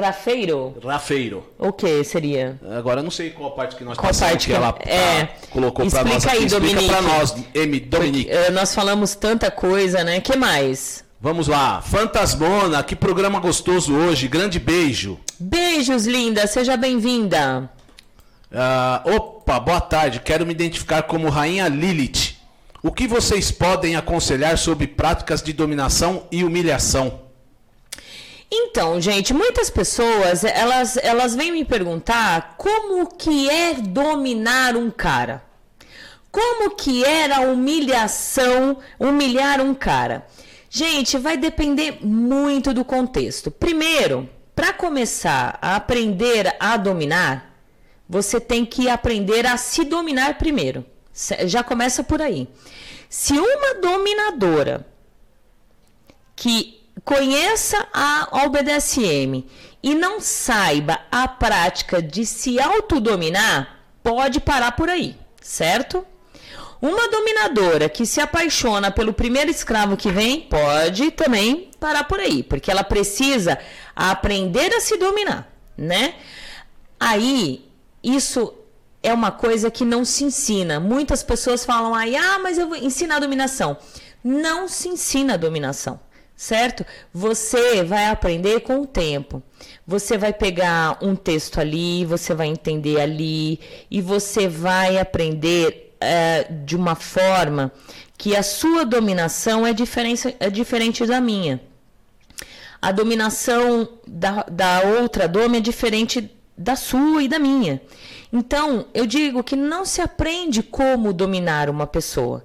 Rafeiro? Rafeiro. O que seria? Agora eu não sei qual parte que nós Qual parte que ela é. ah, colocou pra Explica nós aqui. aí, Explica Dominique. pra nós, M. Dominique. Eh, nós falamos tanta coisa, né? que mais? Vamos lá. Fantasmona, que programa gostoso hoje. Grande beijo. Beijos, linda. Seja bem-vinda. Ah, opa, boa tarde. Quero me identificar como Rainha Lilith. O que vocês podem aconselhar sobre práticas de dominação e humilhação? Então, gente, muitas pessoas, elas, elas vêm me perguntar como que é dominar um cara. Como que era a humilhação, humilhar um cara? Gente, vai depender muito do contexto. Primeiro, para começar a aprender a dominar, você tem que aprender a se dominar primeiro. Já começa por aí. Se uma dominadora que conheça a, ao BDSM e não saiba a prática de se autodominar, pode parar por aí, certo? Uma dominadora que se apaixona pelo primeiro escravo que vem, pode também parar por aí, porque ela precisa aprender a se dominar, né? Aí, isso é uma coisa que não se ensina. Muitas pessoas falam aí, ah, mas eu vou ensinar a dominação. Não se ensina a dominação, certo? Você vai aprender com o tempo. Você vai pegar um texto ali, você vai entender ali, e você vai aprender eh, de uma forma que a sua dominação é diferente, é diferente da minha a dominação da, da outra dome é diferente da sua e da minha. Então, eu digo que não se aprende como dominar uma pessoa.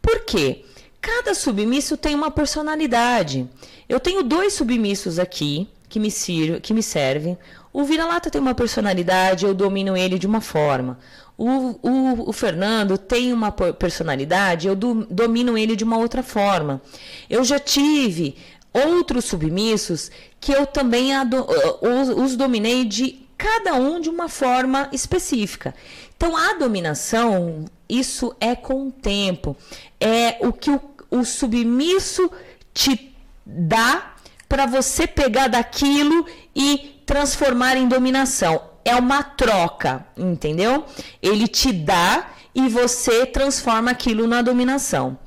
Por quê? Cada submisso tem uma personalidade. Eu tenho dois submissos aqui que me, sir que me servem. O vira-lata tem uma personalidade, eu domino ele de uma forma. O, o, o Fernando tem uma personalidade, eu do- domino ele de uma outra forma. Eu já tive outros submissos que eu também ado- os, os dominei de cada um de uma forma específica. Então, a dominação, isso é com o tempo. É o que o, o submisso te dá para você pegar daquilo e transformar em dominação. É uma troca, entendeu? Ele te dá e você transforma aquilo na dominação.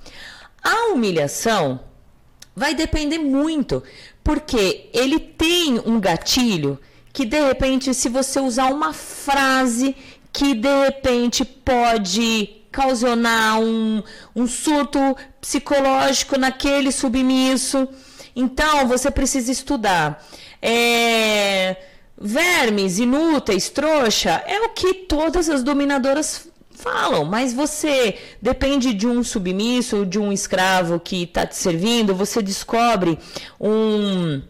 A humilhação vai depender muito, porque ele tem um gatilho que de repente, se você usar uma frase que de repente pode causar um, um surto psicológico naquele submisso. Então, você precisa estudar. É, vermes, inúteis, trouxa, é o que todas as dominadoras falam, mas você depende de um submisso, de um escravo que está te servindo, você descobre um,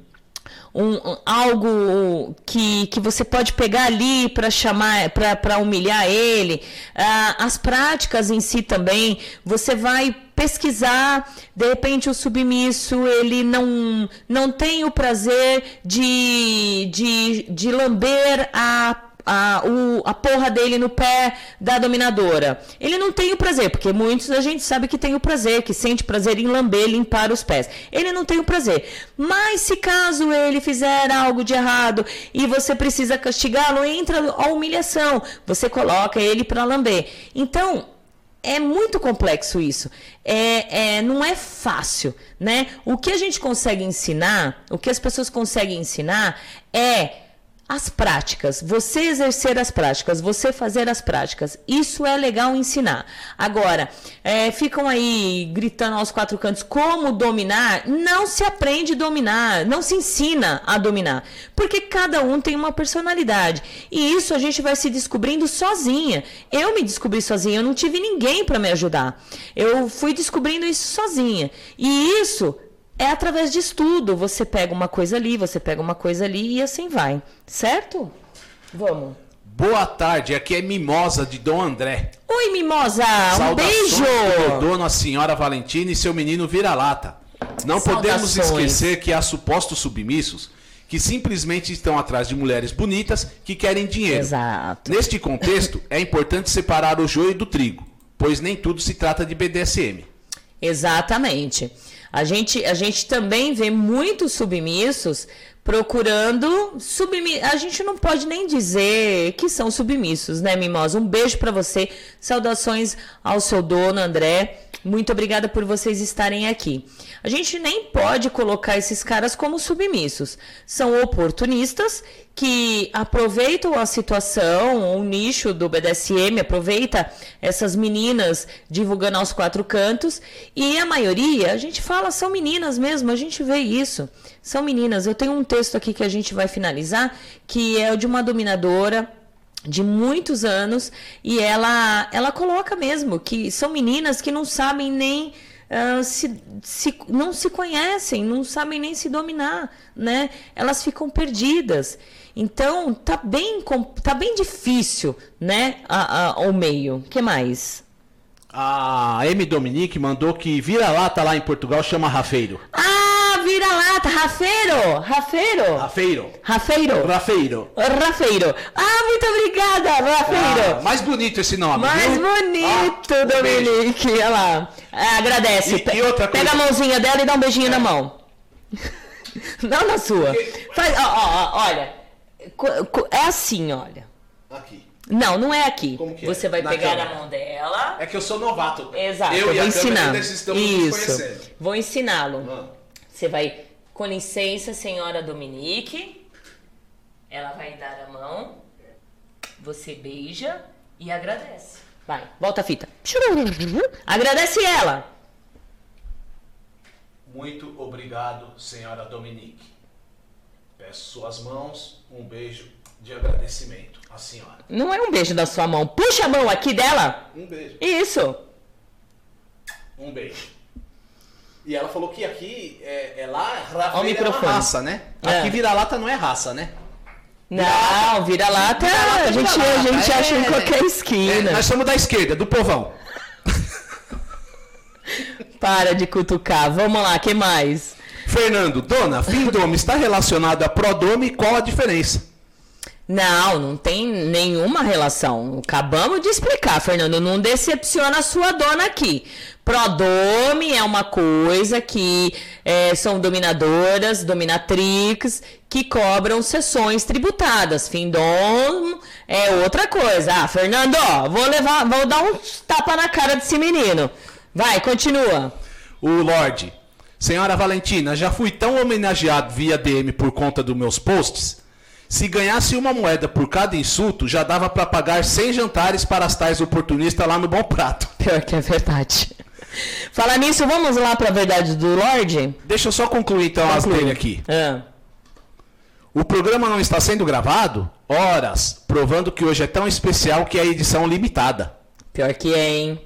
um, algo que, que você pode pegar ali para chamar, para humilhar ele. Ah, as práticas em si também, você vai pesquisar, de repente o submisso ele não, não tem o prazer de, de, de lamber a a, o- a porra dele no pé da dominadora. Ele não tem o prazer, porque muitos a gente sabe que tem o prazer, que sente prazer em lamber, limpar os pés. Ele não tem o prazer. Mas se caso ele fizer algo de errado e você precisa castigá-lo, entra a humilhação. Você coloca ele para lamber. Então, é muito complexo isso. É, é, não é fácil, né? O que a gente consegue ensinar, o que as pessoas conseguem ensinar é as práticas, você exercer as práticas, você fazer as práticas, isso é legal ensinar. Agora, é, ficam aí gritando aos quatro cantos como dominar, não se aprende a dominar, não se ensina a dominar, porque cada um tem uma personalidade e isso a gente vai se descobrindo sozinha. Eu me descobri sozinha, eu não tive ninguém para me ajudar. Eu fui descobrindo isso sozinha e isso é através de estudo. Você pega uma coisa ali, você pega uma coisa ali e assim vai. Certo? Vamos. Boa tarde, aqui é Mimosa de Dom André. Oi, Mimosa! Um Saudações beijo! do dono, a senhora Valentina e seu menino vira-lata. Não podemos Saudações. esquecer que há supostos submissos que simplesmente estão atrás de mulheres bonitas que querem dinheiro. Exato. Neste contexto, é importante separar o joio do trigo, pois nem tudo se trata de BDSM. Exatamente. A gente, a gente também vê muitos submissos procurando submissos. A gente não pode nem dizer que são submissos, né, Mimosa? Um beijo para você. Saudações ao seu dono, André. Muito obrigada por vocês estarem aqui. A gente nem pode colocar esses caras como submissos. São oportunistas que aproveitam a situação, o nicho do BDSM, aproveita essas meninas divulgando aos quatro cantos, e a maioria, a gente fala, são meninas mesmo, a gente vê isso. São meninas. Eu tenho um texto aqui que a gente vai finalizar, que é o de uma dominadora de muitos anos e ela ela coloca mesmo que são meninas que não sabem nem uh, se, se, não se conhecem, não sabem nem se dominar, né? Elas ficam perdidas. Então tá bem tá bem difícil, né? A, a, o meio. Que mais? A M Dominique mandou que vira-lata lá em Portugal chama rafeiro. Ah, vira-lata, rafeiro, rafeiro. Rafeiro. Rafeiro. Rafeiro. Rafeiro. Ah, muito obrigada, Rafeiro. Ah, mais bonito esse nome. Mais viu? bonito, Ah, um Dominique. Olha lá. Ah, agradece. E- e outra Pega coisa- a mãozinha dela e dá um beijinho na mão. Não na sua. Faz, ó, ó, olha. É assim, olha. Aqui. Não, não é aqui. É? Você vai Na pegar câmera. na mão dela. É que eu sou novato. Exato, eu eu, vou ensinar. Isso. Vou ensiná-lo. Ah. Você vai, com licença, senhora Dominique. Ela vai dar a mão. Você beija e agradece. Vai, volta a fita. Agradece ela. Muito obrigado, senhora Dominique. Peço suas mãos, um beijo de agradecimento à senhora. Não é um beijo da sua mão. Puxa a mão aqui dela. Um beijo. Isso. Um beijo. E ela falou que aqui é, é lá, Ó o microfone. é uma raça, né? É. Aqui vira-lata não é raça, né? Não, vira-lata. Vira-lata, A gente, a vira-lata, gente é, acha em é. qualquer É, esquina. nós somos da esquerda, do povão. Para de cutucar. Vamos lá, que mais? Fernando, dona, findome está relacionado a prodome, qual a diferença? Não, não tem nenhuma relação. Acabamos de explicar, Fernando. Não decepciona a sua dona aqui. Prodome é uma coisa que é, são dominadoras, dominatrix, que cobram sessões tributadas. Findom é outra coisa. Ah, Fernando, ó, vou levar, vou dar um tapa na cara desse menino. Vai, continua. O Lorde, senhora Valentina, já fui tão homenageado via DM por conta dos meus posts. Se ganhasse uma moeda por cada insulto, já dava pra pagar 100 jantares para as tais oportunistas lá no Bom Prato. Pior que é verdade. Falar nisso, vamos lá para a verdade do Lorde? Deixa eu só concluir então as Conclui. dele aqui. Ah. O programa não está sendo gravado? Horas, provando que hoje é tão especial que é a edição limitada. Pior que é, hein?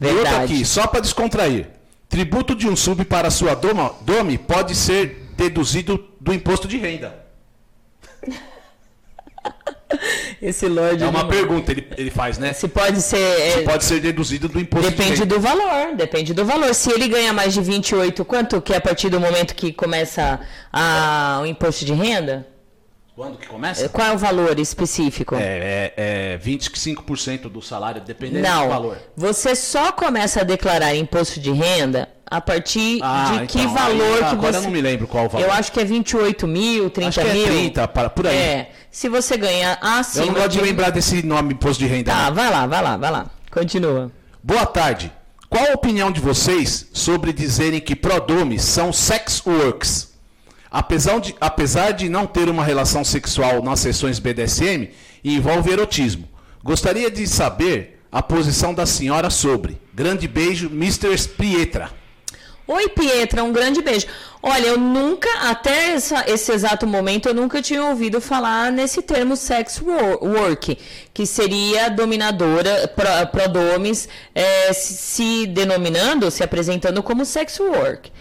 E outra Verdade. aqui, só para descontrair. Tributo de um sub para sua doma, dome pode ser deduzido do imposto de renda. Esse Lorde. É uma ele- pergunta, ele, ele faz, né? Se pode ser. é, Pode ser deduzido do imposto de Depende renda. do valor, depende do valor. Se ele ganha mais de 28, quanto que é a partir do momento que começa a, o imposto de renda? Quando que começa? Qual é o valor específico? É, é, é 25% do salário, dependendo do Não, valor. você só começa a declarar imposto de renda a partir Ah, de que então, valor aí, que agora você... eu não me lembro qual o valor. Eu acho que é 28 mil, 30 Acho que é mil. 30, para- por aí. É, se você ganha acima Eu não gosto de lembrar desse nome imposto de renda. Tá, não. vai lá, vai lá, vai lá. Continua. Boa tarde. Qual a opinião de vocês sobre dizerem que prodomes são sex works? Apesar de, apesar de não ter uma relação sexual nas sessões BDSM, envolve erotismo. Gostaria de saber a posição da senhora sobre. Grande beijo, Mr. Pietra. Oi, Pietra, um grande beijo. Olha, eu nunca, até essa- esse exato momento, eu nunca tinha ouvido falar nesse termo sex wo- work, que seria dominadora, pro- prodomes, eh, se, se denominando, se apresentando como sex work.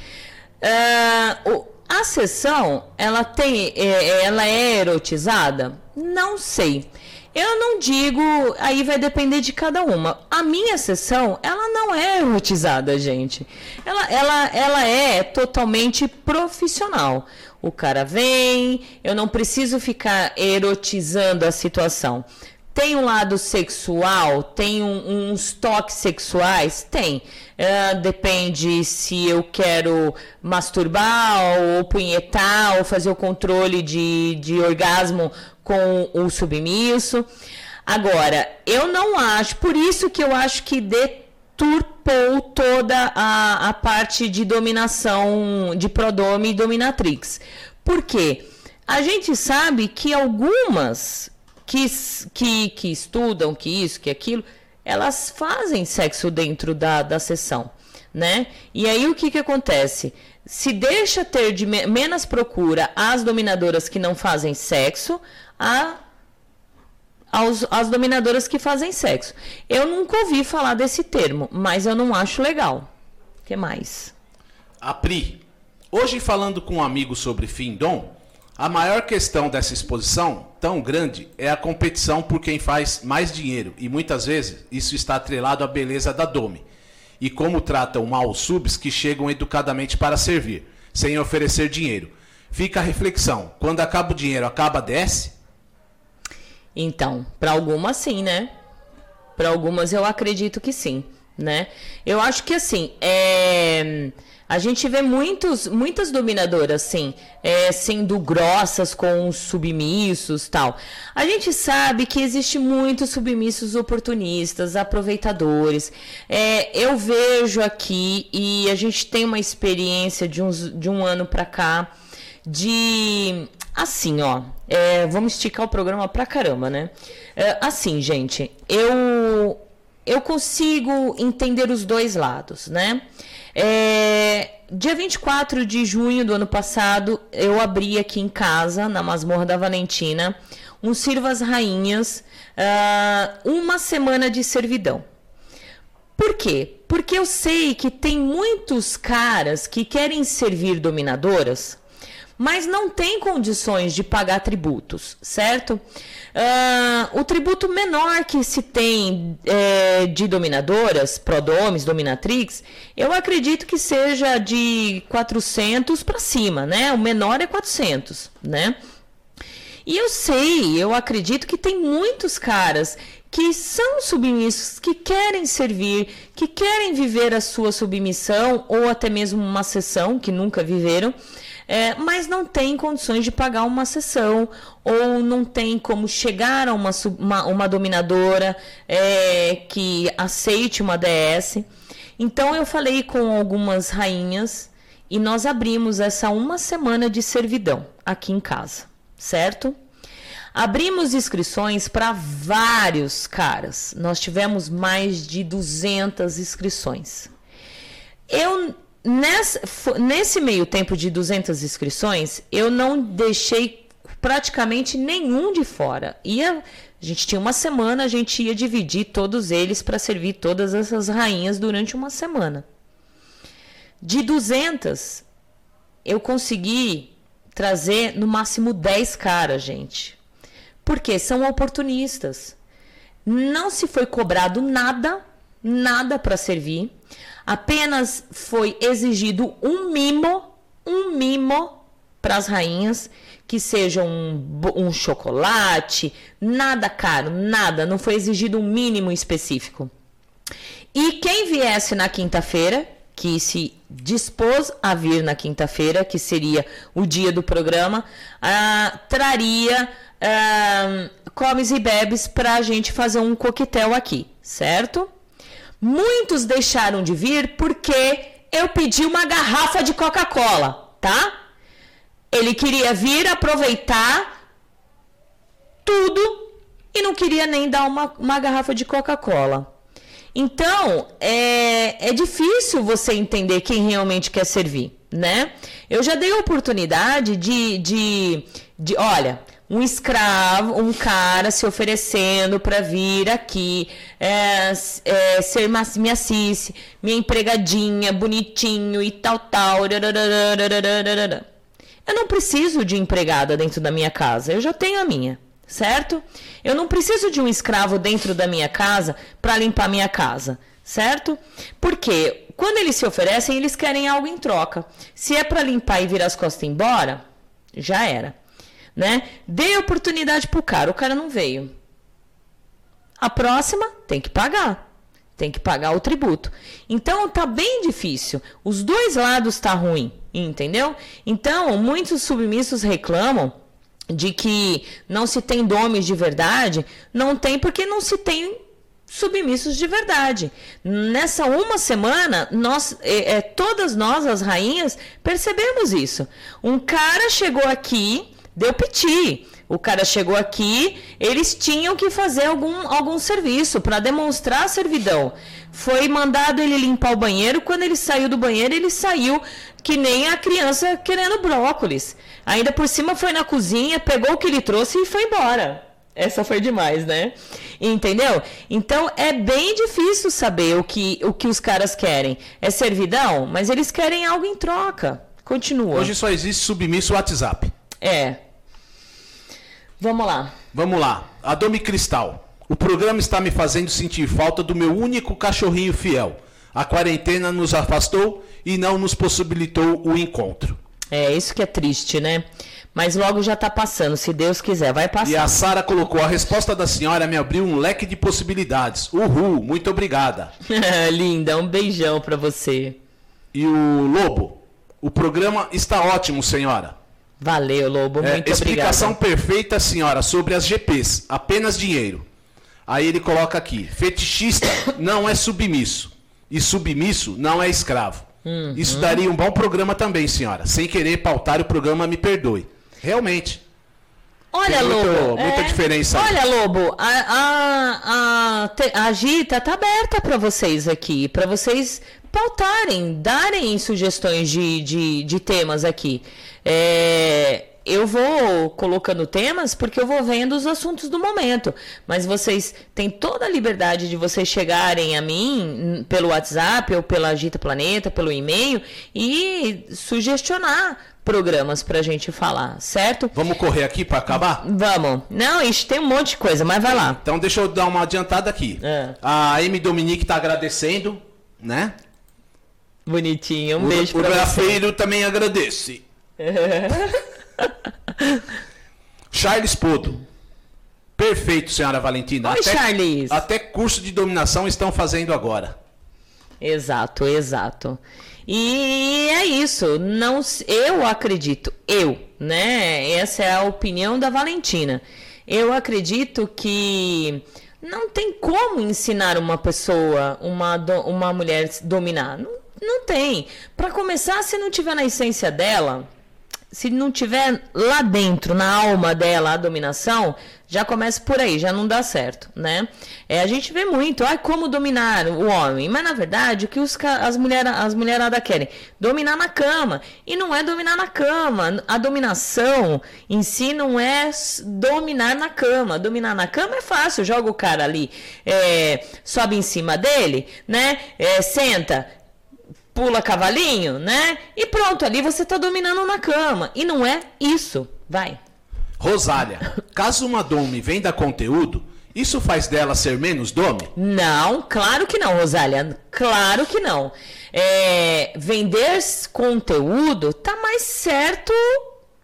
Ah, o- a sessão, ela tem, eh, ela é erotizada? Não sei. Eu não digo, aí vai depender de cada uma. A minha sessão, ela não é erotizada, gente. Ela, ela, ela é totalmente profissional. O cara vem, eu não preciso ficar erotizando a situação. Tem um lado sexual, tem um, uns toques sexuais? Tem. Uh, depende se eu quero masturbar ou punhetar ou fazer o controle de, de orgasmo com o submisso. Agora, eu não acho, por isso que eu acho que deturpou toda a, a parte de dominação de prodome e dominatrix. Por quê? A gente sabe que algumas que, que, que estudam que isso, que aquilo, elas fazem sexo dentro da, da sessão, né? E aí o que, que acontece? Se deixa ter de me menos procura as dominadoras que não fazem sexo, a aos, as dominadoras que fazem sexo. Eu nunca ouvi falar desse termo, mas eu não acho legal. O que mais? A Pri, hoje falando com um amigo sobre Findom, a maior questão dessa exposição tão grande é a competição por quem faz mais dinheiro e muitas vezes isso está atrelado à beleza da Dome e como tratam mal os subs que chegam educadamente para servir, sem oferecer dinheiro. Fica a reflexão: quando acaba o dinheiro, acaba DS? Então, para algumas sim, né? Para algumas eu acredito que sim, né? Eu acho que assim, é a gente vê muitos, muitas dominadoras, sim, é, sendo grossas com os submissos tal. A gente sabe que existe muitos submissos oportunistas, aproveitadores. É, eu vejo aqui, e a gente tem uma experiência de, uns, de um ano para cá, de assim, ó. É, vamos esticar o programa pra caramba, né? É, assim, gente, eu eu consigo entender os dois lados, né? É, dia 24 de junho do ano passado, eu abri aqui em casa, na Masmorra da Valentina, um Sirvas Rainhas, uh, uma semana de servidão. Por quê? Porque eu sei que tem muitos caras que querem servir dominadoras, mas não têm condições de pagar tributos, certo? Uh, o tributo menor que se tem é, de dominadoras, Prodomes, Dominatrix, eu acredito que seja de 400 para cima, né? O menor é 400, né? E eu sei, eu acredito que tem muitos caras que são submissos, que querem servir, que querem viver a sua submissão ou até mesmo uma sessão que nunca viveram é, mas não tem condições de pagar uma sessão ou não tem como chegar a uma, uma, uma dominadora é, que aceite uma DS. Então eu falei com algumas rainhas e nós abrimos essa uma semana de servidão aqui em casa, certo? Abrimos inscrições para vários caras. Nós tivemos mais de 200 inscrições. Eu Nessa, nesse meio tempo de 200 inscrições, eu não deixei praticamente nenhum de fora. Ia, a gente tinha uma semana, a gente ia dividir todos eles para servir todas essas rainhas durante uma semana. De 200, eu consegui trazer no máximo 10 caras, gente. Porque são oportunistas. Não se foi cobrado nada, nada para servir. Apenas foi exigido um mimo, um mimo para as rainhas, que seja um, um chocolate, nada caro, nada, não foi exigido um mínimo específico. E quem viesse na quinta-feira, que se dispôs a vir na quinta-feira, que seria o dia do programa, uh, traria uh, comes e bebes para a gente fazer um coquetel aqui, certo? Muitos deixaram de vir porque eu pedi uma garrafa de Coca-Cola, tá? Ele queria vir aproveitar tudo e não queria nem dar uma, uma garrafa de Coca-Cola. Então, é, é difícil você entender quem realmente quer servir, né? Eu já dei a oportunidade de, de, de olha, um escravo, um cara se oferecendo para vir aqui, é, é, ser minha cici, minha empregadinha, bonitinho e tal, tal. Eu não preciso de empregada dentro da minha casa, eu já tenho a minha, certo? Eu não preciso de um escravo dentro da minha casa para limpar minha casa, certo? Porque quando eles se oferecem, eles querem algo em troca. Se é para limpar e virar as costas embora, já era né? Dei oportunidade pro cara, o cara não veio. a próxima tem que pagar. Tem que pagar o tributo. Então tá bem difícil. Os dois lados tá ruim, entendeu? Então, muitos submissos reclamam de que não se tem domes de verdade, não tem porque não se tem submissos de verdade. Nessa uma semana, nós, é, é, todas nós, as rainhas, percebemos isso. Um cara chegou aqui, deu piti. O cara chegou aqui, eles tinham que fazer algum, algum serviço para demonstrar a servidão. Foi mandado ele limpar o banheiro. Quando ele saiu do banheiro, ele saiu que nem a criança querendo brócolis. Ainda por cima foi na cozinha, pegou o que ele trouxe e foi embora. Essa foi demais, né? Entendeu? Então é bem difícil saber o que, o que os caras querem. É servidão, mas eles querem algo em troca. Continua. Hoje só existe submisso WhatsApp. É. Vamos lá. Vamos lá. Adome Cristal. O programa está me fazendo sentir falta do meu único cachorrinho fiel. A quarentena nos afastou e não nos possibilitou o encontro. É, isso que é triste, né? Mas logo já tá passando, se Deus quiser, vai passar. E a Sara colocou: a resposta da senhora me abriu um leque de possibilidades. Uhul, muito obrigada. Linda, um beijão para você. E o Lobo, o programa está ótimo, senhora. Valeu, Lobo, muito é, explicação obrigada. perfeita, senhora, sobre as GPs. Apenas dinheiro. Aí ele coloca aqui: fetichista não é submisso. E submisso não é escravo. Uhum. Isso daria um bom programa também, senhora. Sem querer pautar o programa, me perdoe. Realmente. Olha, muito, Lobo. Muita é... diferença. Olha. Lobo, a, a, a, a Gita tá aberta para vocês aqui, para vocês pautarem, darem sugestões de, de, de temas aqui. É, eu vou colocando temas porque eu vou vendo os assuntos do momento. Mas vocês têm toda a liberdade de vocês chegarem a mim pelo WhatsApp ou pela Agita Planeta, pelo e-mail e sugestionar programas pra gente falar, certo? Vamos correr aqui para acabar? Vamos. Não, isso tem um monte de coisa, mas vai lá. Então deixa eu dar uma adiantada aqui. É. A Amy Dominique tá agradecendo, né? Bonitinho, um o, beijo o pra você. O Grafeiro também agradece. Charles Podo. Perfeito, senhora Valentina. Oi, até, Charles. Até curso de dominação estão fazendo agora. Exato, exato. E é isso. Não, eu acredito, eu, né? Essa é a opinião da Valentina. Eu acredito que não tem como ensinar uma pessoa, uma, uma mulher dominar. Não, não tem. Para começar, se não tiver na essência dela, se não tiver lá dentro, na alma dela, a dominação, já começa por aí, já não dá certo, né? É, a gente vê muito, ai, como dominar o homem. Mas, na verdade, o que os, as, mulher, as mulheradas querem? Dominar na cama. E não é dominar na cama. A dominação em si não é dominar na cama. Dominar na cama é fácil. Joga o cara ali, é, sobe em cima dele, né? É, senta, pula cavalinho, né? E pronto, ali você tá dominando na cama. E não é isso. Vai. Rosália, caso uma dome venda conteúdo, isso faz dela ser menos dome? Não, claro que não, Rosália. Claro que não. É, vender conteúdo tá mais certo.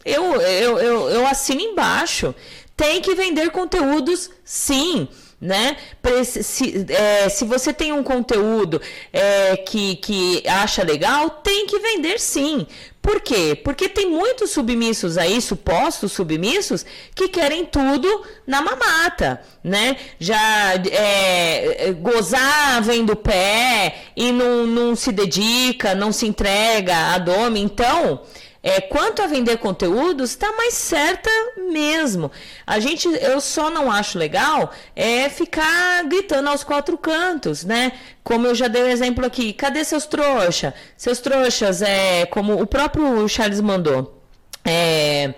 Eu, eu, eu, eu assino embaixo. Tem que vender conteúdos, sim né? Se, é, se você tem um conteúdo é, que, que acha legal, tem que vender sim. Por quê? Porque tem muitos submissos aí, supostos submissos, que querem tudo na mamata, né? Já é, gozar vem do pé e não, não se dedica, não se entrega a dome. Então, é, quanto a vender conteúdos, está mais certa mesmo. A gente, eu só não acho legal é ficar gritando aos quatro cantos, né? Como eu já dei o um exemplo aqui, cadê seus trouxas? Seus trouxas, é, como o próprio Charles mandou. É,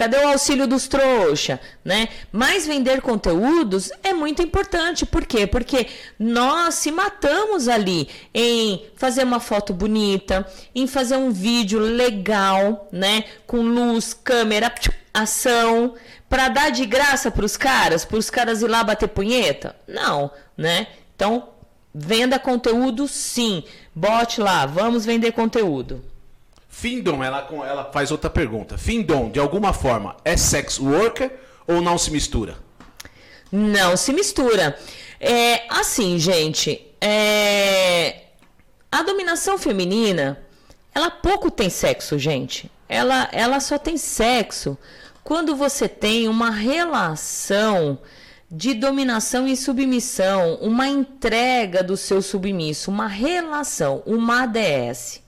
Cadê o auxílio dos trouxa, né? Mas vender conteúdos é muito importante. Por quê? Porque nós se matamos ali em fazer uma foto bonita, em fazer um vídeo legal, né? Com luz, câmera, ação, para dar de graça para os caras, para os caras ir lá bater punheta? Não, né? Então, venda conteúdo sim. Bote lá, vamos vender conteúdo. Findom, ela, ela faz outra pergunta. Findom, de alguma forma, é sex worker ou não se mistura? Não se mistura. É, assim, gente, é, a dominação feminina, ela pouco tem sexo, gente. Ela, ela só tem sexo quando você tem uma relação de dominação e submissão, uma entrega do seu submisso, uma relação, uma ADS.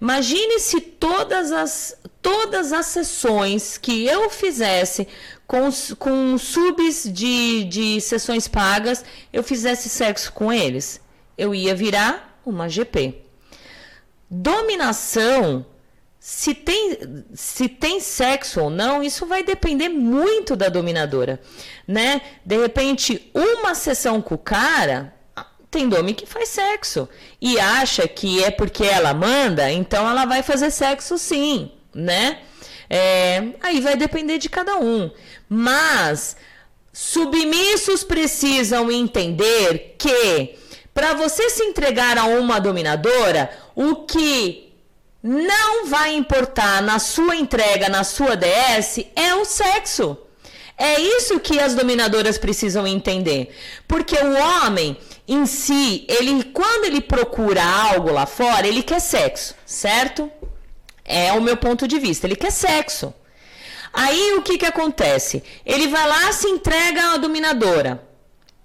Imagine se todas as, todas as sessões que eu fizesse com, com subs de, de sessões pagas, eu fizesse sexo com eles. Eu ia virar uma GP. Dominação se tem, se tem sexo ou não, isso vai depender muito da dominadora, né? De repente, uma sessão com o cara, tem dome que faz sexo e acha que é porque ela manda, então ela vai fazer sexo sim, né? É, aí vai depender de cada um. Mas submissos precisam entender que para você se entregar a uma dominadora, o que não vai importar na sua entrega, na sua DS, é o sexo. É isso que as dominadoras precisam entender. Porque o homem em si, ele quando ele procura algo lá fora, ele quer sexo, certo? É o meu ponto de vista, ele quer sexo. Aí o que que acontece? Ele vai lá, se entrega à dominadora.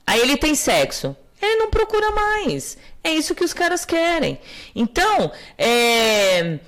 Aí ele tem sexo. Ele não procura mais. É isso que os caras querem. Então, é,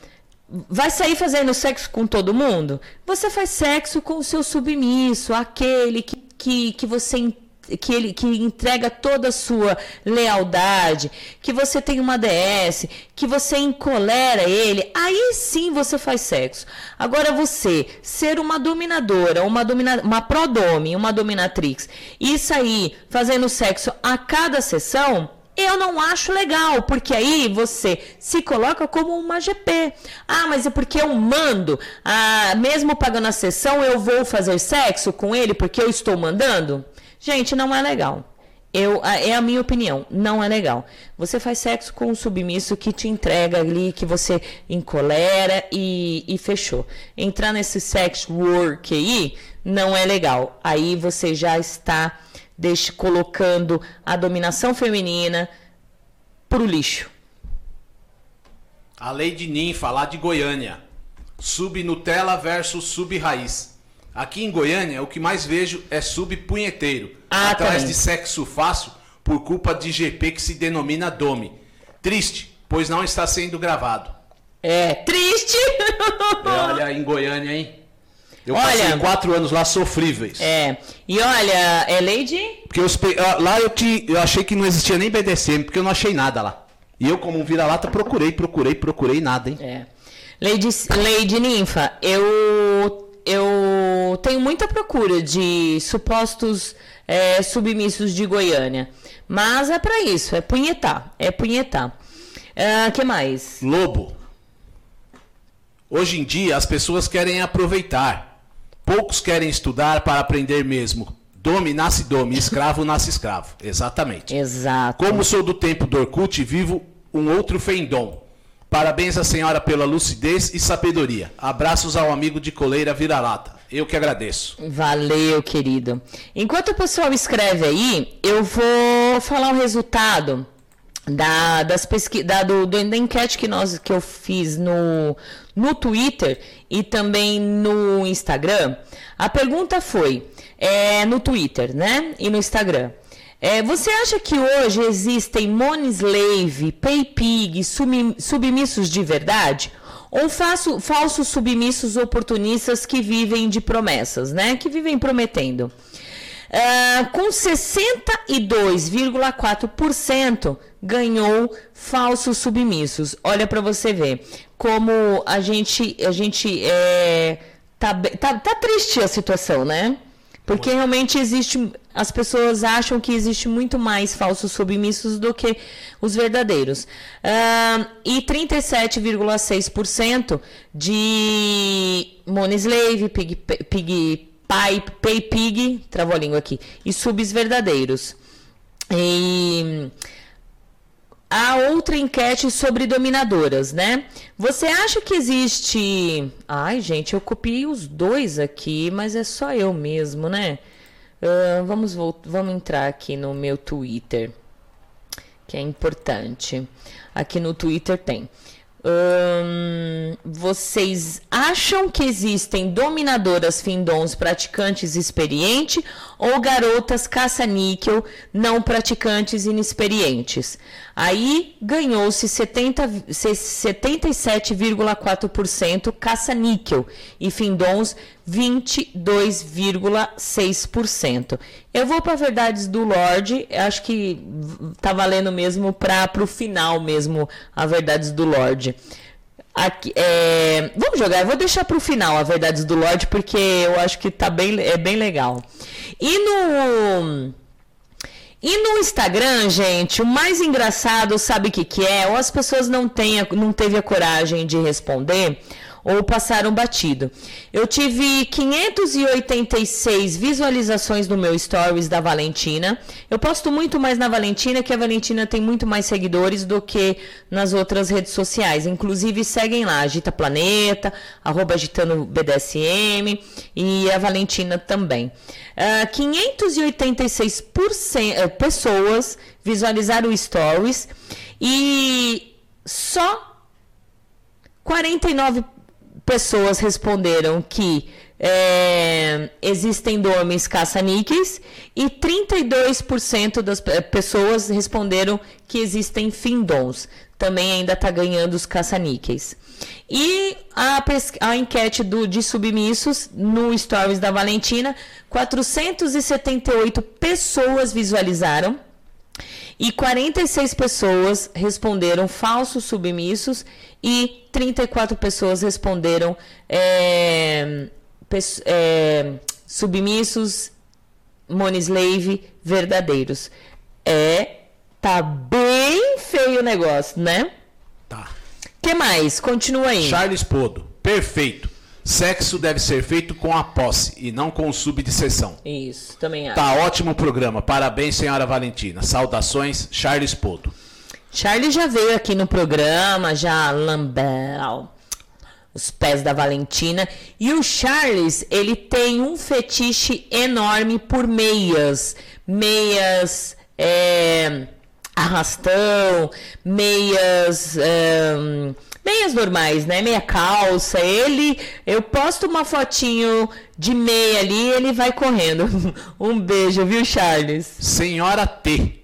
vai sair fazendo sexo com todo mundo? Você faz sexo com o seu submisso, aquele que, que, que você que ele que entrega toda a sua lealdade, que você tem uma DS, que você encolera ele, aí sim você faz sexo. Agora você ser uma dominadora, uma domina, uma prodome, uma dominatrix e sair fazendo sexo a cada sessão, eu não acho legal, porque aí você se coloca como uma GP. Ah, mas é porque eu mando. Ah, mesmo pagando a sessão, eu vou fazer sexo com ele porque eu estou mandando? Gente, não é legal. Eu, é a minha opinião, não é legal. Você faz sexo com um submisso que te entrega ali, que você encolera e, e fechou. Entrar nesse sex work aí não é legal. Aí você já está deixe, colocando a dominação feminina pro lixo. A lei de ninfa lá de Goiânia. Sub Nutella versus sub raiz. Aqui em Goiânia, o que mais vejo é sub punheteiro. Ah, atrás também. de sexo fácil por culpa de GP que se denomina Domi. Triste, pois não está sendo gravado. É, triste! Olha, em Goiânia, hein? Eu olha, passei quatro anos lá sofríveis. É. E olha, é Lady? Porque eu, lá eu, te, eu achei que não existia nem BDSM, porque eu não achei nada lá. E eu, como um vira-lata, procurei, procurei, procurei nada, hein? É. Lady, Lady Ninfa, eu, eu tenho muita procura de supostos é, submissos de Goiânia. Mas é para isso, é punhetar. É punhetar. O uh, que mais? Lobo. Hoje em dia as pessoas querem aproveitar. Poucos querem estudar para aprender mesmo. Dome nasce dome, escravo nasce escravo. Exatamente. Exato. Como sou do tempo do Orkut, vivo um outro fendom. Parabéns à senhora pela lucidez e sabedoria. Abraços ao amigo de coleira vira-lata. Eu que agradeço. Valeu, querido. Enquanto o pessoal escreve aí, eu vou falar o resultado da, das pesqui da, do, da enquete que, nós, que eu fiz no, no Twitter e também no Instagram. A pergunta foi é, no Twitter, né? E no Instagram. É, você acha que hoje existem slave, paypig, submissos de verdade? Ou falso, falsos submissos oportunistas que vivem de promessas, né? Que vivem prometendo. Uh, com 62,4% ganhou falsos submissos. Olha para você ver como a gente a gente é, tá, tá, tá triste a situação, né? Porque realmente existe. As pessoas acham que existe muito mais falsos submissos do que os verdadeiros. Uh, e 37,6% de Money Slave, Pig, Pig Pai, Pay Pig, travou a língua aqui, e subs verdadeiros. E a outra enquete sobre dominadoras, né? Você acha que existe. Ai, gente, eu copiei os dois aqui, mas é só eu mesmo, né? Vamos, vamos entrar aqui no meu Twitter, que é importante. Aqui no Twitter tem. Hum, vocês acham que existem dominadoras findons praticantes experientes ou garotas caça-níquel não praticantes inexperientes? Aí ganhou-se 77,4% caça-níquel e findons 22,6%. Eu vou para verdades do Lorde, acho que tá valendo mesmo para o final mesmo a verdades do Lorde. Aqui, é, vamos jogar, eu vou deixar para o final a verdades do Lorde porque eu acho que tá bem, é bem legal. E no e no Instagram, gente, o mais engraçado, sabe o que, que é? Ou as pessoas não, têm, não teve a coragem de responder, ou passaram batido. Eu tive 586 visualizações no meu stories da Valentina. Eu posto muito mais na Valentina, que a Valentina tem muito mais seguidores do que nas outras redes sociais. Inclusive, seguem lá, Agita Planeta, arroba agitando BDSM e a Valentina também. Uh, ah, 586 eh, pessoas visualizaram stories e só 49 pessoas responderam que é, existem domes caça-níqueis e 32% das pessoas responderam que existem findons. Também ainda está ganhando os caça-níqueis. E a, a enquete do, de submissos no Stories da Valentina, 478 pessoas visualizaram e 46 pessoas responderam falsos submissos e 34 pessoas responderam é, é, submissos, Monislave, verdadeiros. É, tá bem feio o negócio, né? Tá. que mais? Continua aí. Charles Podo, perfeito. Sexo deve ser feito com a posse e não com o subdissessão. Isso, também acho. Tá ótimo o programa. Parabéns, senhora Valentina. Saudações, Charles Podo. Charlie já veio aqui no programa, já lambeu os pés da Valentina. E o Charles, ele tem um fetiche enorme por meias. Meias é, arrastão, meias. Meias normais, né? Meia calça. Ele, eu posto uma fotinho de meia ali, ele vai correndo. um beijo, viu, Charles? Senhora T.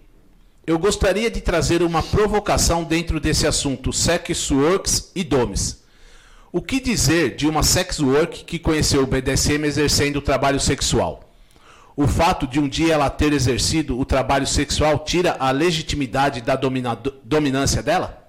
Eu gostaria de trazer uma provocação dentro desse assunto sex works e domes. O que dizer de uma sex work que conheceu o BDSM exercendo o trabalho sexual? O fato de um dia ela ter exercido o trabalho sexual tira a legitimidade da dominância dela?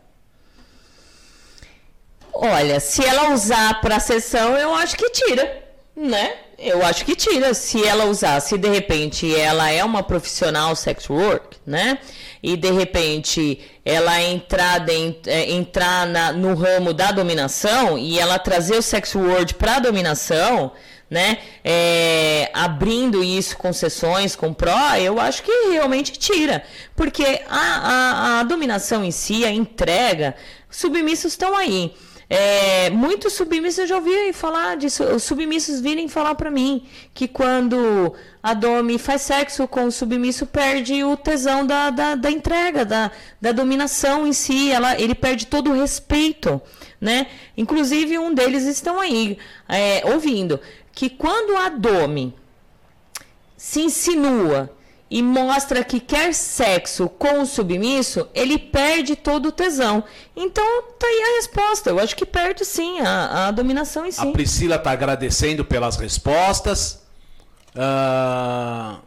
Olha, se ela usar para sessão, eu acho que tira, né? Eu acho que tira. Se ela usar, se de repente ela é uma profissional sex work, né? e de repente ela entrar, dentro, é, entrar na, no ramo da dominação e ela trazer o sex word para dominação, né? É, abrindo isso com sessões, com pró, eu acho que realmente tira. Porque a, a, a dominação em si, a entrega, submissos estão aí. É, muitos submissos eu já ouvi falar disso. Os submissos virem falar para mim que quando a Domi faz sexo com o submisso, perde o tesão da, da, da entrega, da, da dominação em si. Ela, ele perde todo o respeito. Né? Inclusive, um deles estão aí é, ouvindo que quando a Domi se insinua e mostra que quer sexo com o submisso, ele perde todo o tesão. Então, tá aí a resposta. Eu acho que perde sim a, a dominação em si. A Priscila tá agradecendo pelas respostas. Uh...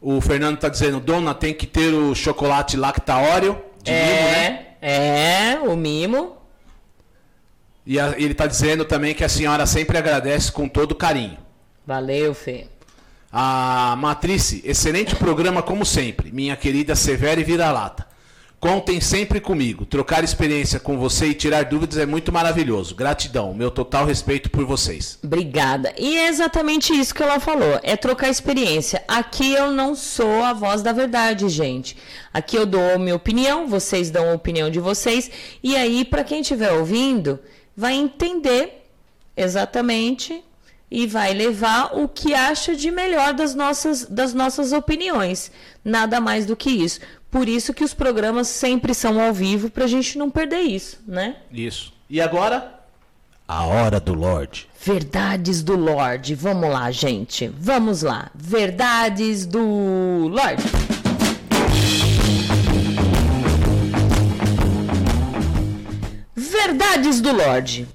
O Fernando tá dizendo, dona, tem que ter o chocolate lactaóreo de é, mimo, né? É, o mimo. E a, ele tá dizendo também que a senhora sempre agradece com todo carinho. Valeu, Fê. A Matrice, excelente programa como sempre, minha querida Severa e Vira-Lata. Contem sempre comigo. Trocar experiência com você e tirar dúvidas é muito maravilhoso. Gratidão, meu total respeito por vocês. Obrigada. E é exatamente isso que ela falou: é trocar experiência. Aqui eu não sou a voz da verdade, gente. Aqui eu dou a minha opinião, vocês dão a opinião de vocês. E aí, para quem estiver ouvindo, vai entender exatamente e vai levar o que acha de melhor das nossas, das nossas opiniões. Nada mais do que isso. Por isso que os programas sempre são ao vivo para a gente não perder isso, né? Isso. E agora? A hora do Lorde. Verdades do Lorde. Vamos lá, gente. Vamos lá. Verdades do Lorde. Verdades do Lorde.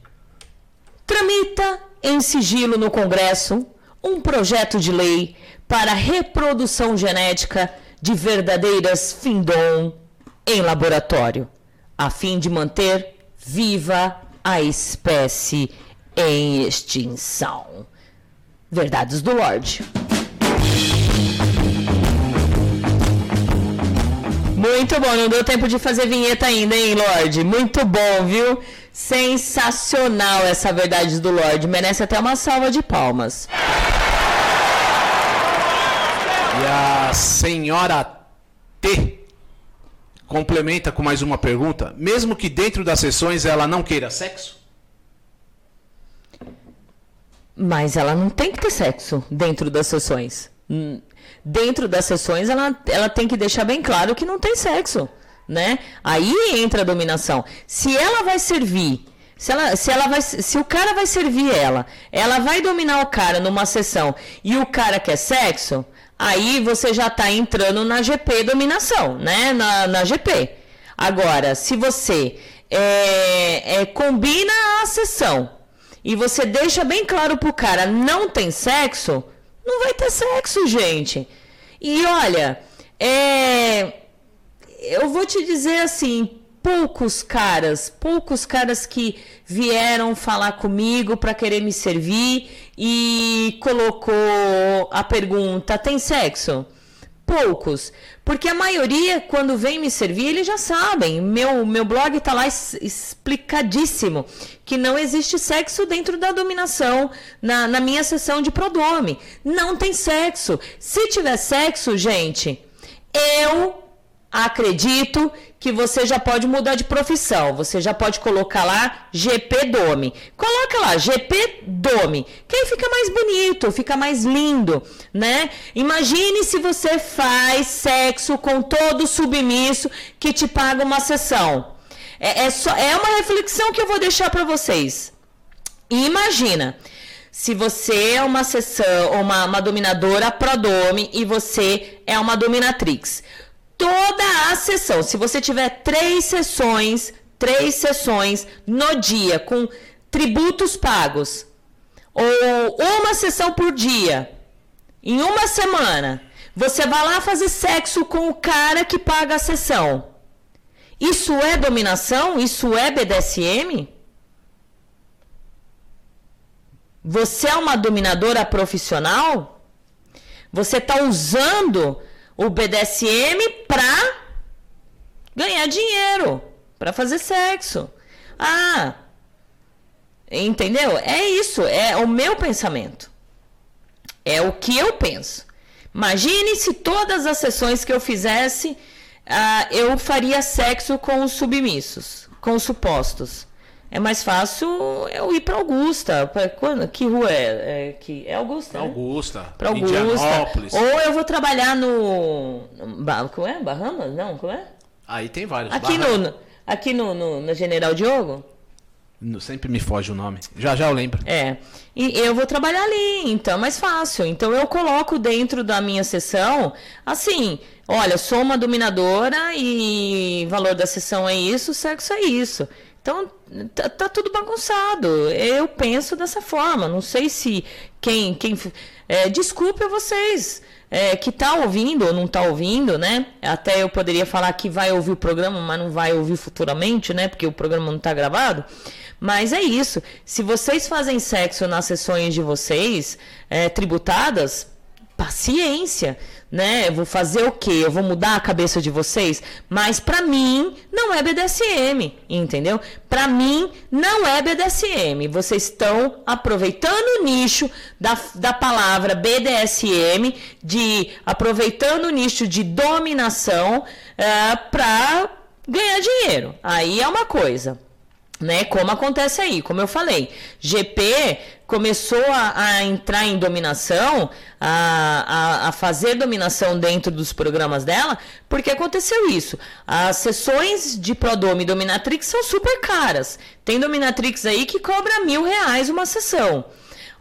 Tramita em sigilo no Congresso um projeto de lei para reprodução genética de verdadeiras Findom em laboratório, a fim de manter viva a espécie em extinção. Verdades do Lorde. Muito bom, não deu tempo de fazer vinheta ainda, hein, Lorde? Muito bom, viu? Sensacional essa verdade do Lorde. Merece até uma salva de palmas. E a senhora T complementa com mais uma pergunta. Mesmo que dentro das sessões ela não queira sexo? Mas ela não tem que ter sexo dentro das sessões. Hum, Dentro das sessões, ela, ela tem que deixar bem claro que não tem sexo. Né? Aí entra a dominação. Se ela vai servir se, ela, se, ela vai, se o cara vai servir ela, ela vai dominar o cara numa sessão e o cara quer sexo, aí você já está entrando na GP dominação, né? Na, na GP. Agora, se você é, é, combina a sessão e você deixa bem claro pro cara não tem sexo, não vai ter sexo, gente. E olha, é, eu vou te dizer assim, poucos caras, poucos caras que vieram falar comigo para querer me servir e colocou a pergunta: tem sexo? Poucos, porque a maioria quando vem me servir eles já sabem. Meu meu blog está lá explicadíssimo que não existe sexo dentro da dominação na, na minha sessão de prodome. Não tem sexo. Se tiver sexo, gente, eu acredito que você já pode mudar de profissão. Você já pode colocar lá GP Dome. Coloca lá GP Dome, que aí fica mais bonito, fica mais lindo, né? Imagine se você faz sexo com todo submisso que te paga uma sessão. É, é, só, é uma reflexão que eu vou deixar para vocês. Imagina se você é uma sessão, uma, uma dominadora prodome e você é uma dominatrix toda a sessão. Se você tiver três sessões, três sessões no dia com tributos pagos, ou uma sessão por dia, em uma semana, você vai lá fazer sexo com o cara que paga a sessão. Isso é dominação? Isso é BDSM? Você é uma dominadora profissional? Você está usando o BDSM para ganhar dinheiro, para fazer sexo. Ah, entendeu? É isso, é o meu pensamento. É o que eu penso. Imagine se todas as sessões que eu fizesse, ah, eu faria sexo com os submissos, com os supostos. É mais fácil eu ir para Augusta. Pra, quando, que rua é? É, que, é Augusta? Né? Augusta. Para Augusta. Ou eu vou trabalhar no. Como é? Bahamas? Não, como é? Aí tem vários. Aqui, no, aqui no, no, no General Diogo? Sempre me foge o nome. Já já eu lembro. É. E eu vou trabalhar ali, então é mais fácil. Então eu coloco dentro da minha sessão, assim, olha, sou uma dominadora e valor da sessão é isso, sexo é isso. Então, tá, tá, tudo bagunçado. Eu penso dessa forma. Não sei se quem. quem é, desculpe a vocês é, que tá ouvindo ou não tá ouvindo, né? Até eu poderia falar que vai ouvir o programa, mas não vai ouvir futuramente, né? Porque o programa não tá gravado. Mas é isso. Se vocês fazem sexo nas sessões de vocês, é, tributadas, paciência né? Eu vou fazer o quê? Eu vou mudar a cabeça de vocês? Mas para mim não é BDSM, entendeu? Para mim não é BDSM. Vocês estão aproveitando o nicho da, da palavra BDSM, de aproveitando o nicho de dominação uh, é, para ganhar dinheiro. Aí é uma coisa. né? Como acontece aí, como eu falei, GP começou a, a entrar em dominação, a, a, a, fazer dominação dentro dos programas dela, porque aconteceu isso. As sessões de Prodome e Dominatrix são super caras. Tem Dominatrix aí que cobra mil reais uma sessão.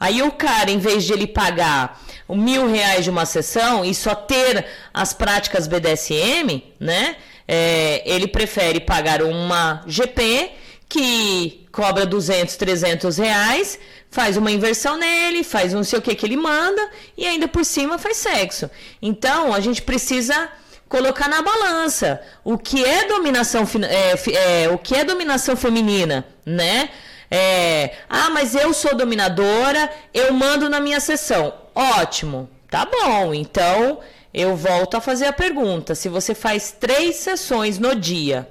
Aí o cara, em vez de ele pagar mil reais de uma sessão e só ter as práticas BDSM, né? É, ele prefere pagar uma GP que cobra 200, 300 reais, faz uma inversão nele, faz não sei o que que ele manda e ainda por cima faz sexo. Então a gente precisa colocar na balança o que é dominação é, é, o que é dominação feminina, né? É, ah, mas eu sou dominadora, eu mando na minha sessão. Ótimo, tá bom. Então eu volto a fazer a pergunta: se você faz três sessões no dia,